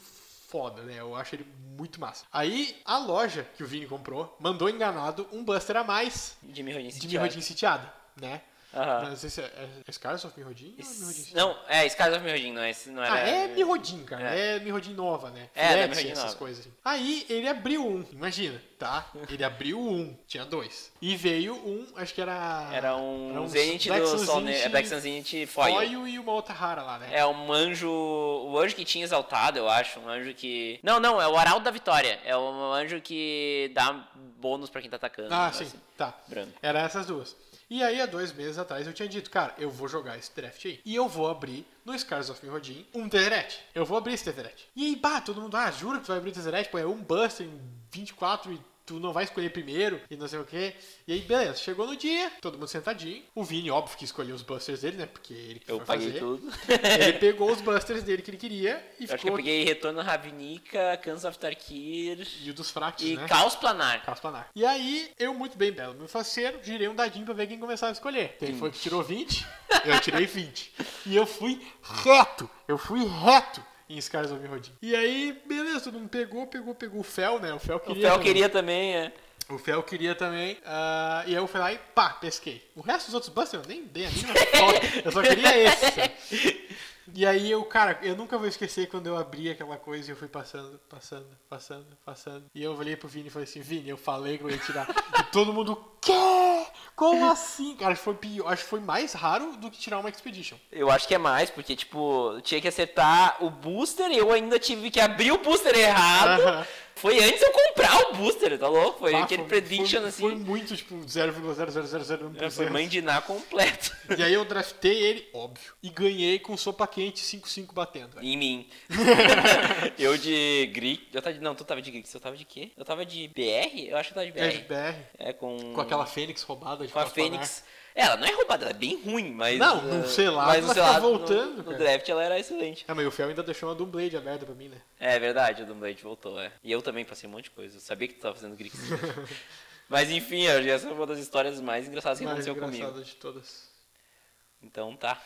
foda, né? Eu acho ele muito massa. Aí, a loja que o Vini comprou mandou enganado um Buster a mais De. Mirrodin sitiada, né? Aham. Não sei se é, é Scars of Mirrodin ou Mirrodin Citiada? Não, é, Scars of Mirrodin, não é, esse não era... Ah, é Mirrodin, cara. É, Mirrodin nova, né? É, Flex, Mirrodin essas nova. coisas assim. Aí ele abriu um, imagina, tá? Ele abriu um, tinha dois. E veio um, acho que era. Era um, era Zenith Black do Sol, né? Zenith É Black Sun Zenith Foil. Foil e uma outra rara lá, né? É um anjo. O anjo que tinha exaltado, eu acho. Um anjo que. Não, não, é o Arauto da Vitória. É um anjo que dá bônus pra quem tá atacando. Ah, um sim, negócio tá. Branco. Era essas duas. E aí, há dois meses atrás, eu tinha dito, cara, eu vou jogar esse draft aí. E eu vou abrir no Scars of Mirrodin um Tesseract. Eu vou abrir esse Tesseract. E aí, bah, todo mundo, ah, jura que tu vai abrir o Tesseract? Pô, é um Buster em 24 e tu não vai escolher primeiro e não sei o quê. E aí, beleza, chegou no dia, todo mundo sentadinho. O Vini, óbvio, que escolheu os Busters dele, né? Porque ele que Eu paguei fazer. tudo. Ele pegou os Busters dele que ele queria e Eu acho que eu ficou... peguei Retorno Ravnica, Cans of Tarkir E o dos fracos, e né? Caos Planar. Caos planar. E aí, eu muito bem belo, meu faceiro, girei um dadinho pra ver quem começava a escolher. Quem foi que tirou 20? Eu tirei 20. E eu fui reto. Eu fui reto em Scars of Rodin. E aí, beleza, todo mundo pegou, pegou, pegou o Fel, né? O Fel O queria. Fel também. queria também, é. O Fel queria também. ah, e aí eu fui lá e pá, pesquei. O resto dos outros busters eu nem dei a mínima foto. Eu só queria esse. E aí eu, cara, eu nunca vou esquecer quando eu abri aquela coisa e eu fui passando, passando, passando, passando. E eu olhei pro Vini e falei assim, Vini, eu falei que eu ia tirar. E todo mundo, quê? Como assim? Cara, foi pior. Acho que foi mais raro do que tirar uma Expedition. Eu acho que é mais, porque, tipo, tinha que acertar o booster e eu ainda tive que abrir o booster errado. Aham. Foi antes eu comprar o booster, tá louco? Foi Ah, aquele foi- prediction foi, assim. Foi muito, tipo, 0,0001%. É, Foi mandinar completo. E aí eu draftei ele, óbvio. E ganhei com sopa quente 5-5 batendo. em mim. eu de Greek. Eu tava de, não, tu tava de Greek. Eu tava de quê? Eu tava de BR? Eu acho que eu tava de É de BR. BR. É, com. Com aquela Fênix roubada de Com a Papanar. Fênix. Ela não é roubada, ela é bem ruim, mas. Não, não eh, sei lá, Mas ela sei tá lá, no- voltando, No, cara. draft ela era excelente. Ah, mas o Fel ainda deixou uma Doomblade aberta pra mim, né? É verdade, o Doomblade voltou, é. E eu também passei um monte de coisa. Eu sabia que tu tava fazendo Greek. mas enfim, essa é uma das histórias mais engraçadas que Mais aconteceu engraçada comigo. de todas. Então tá.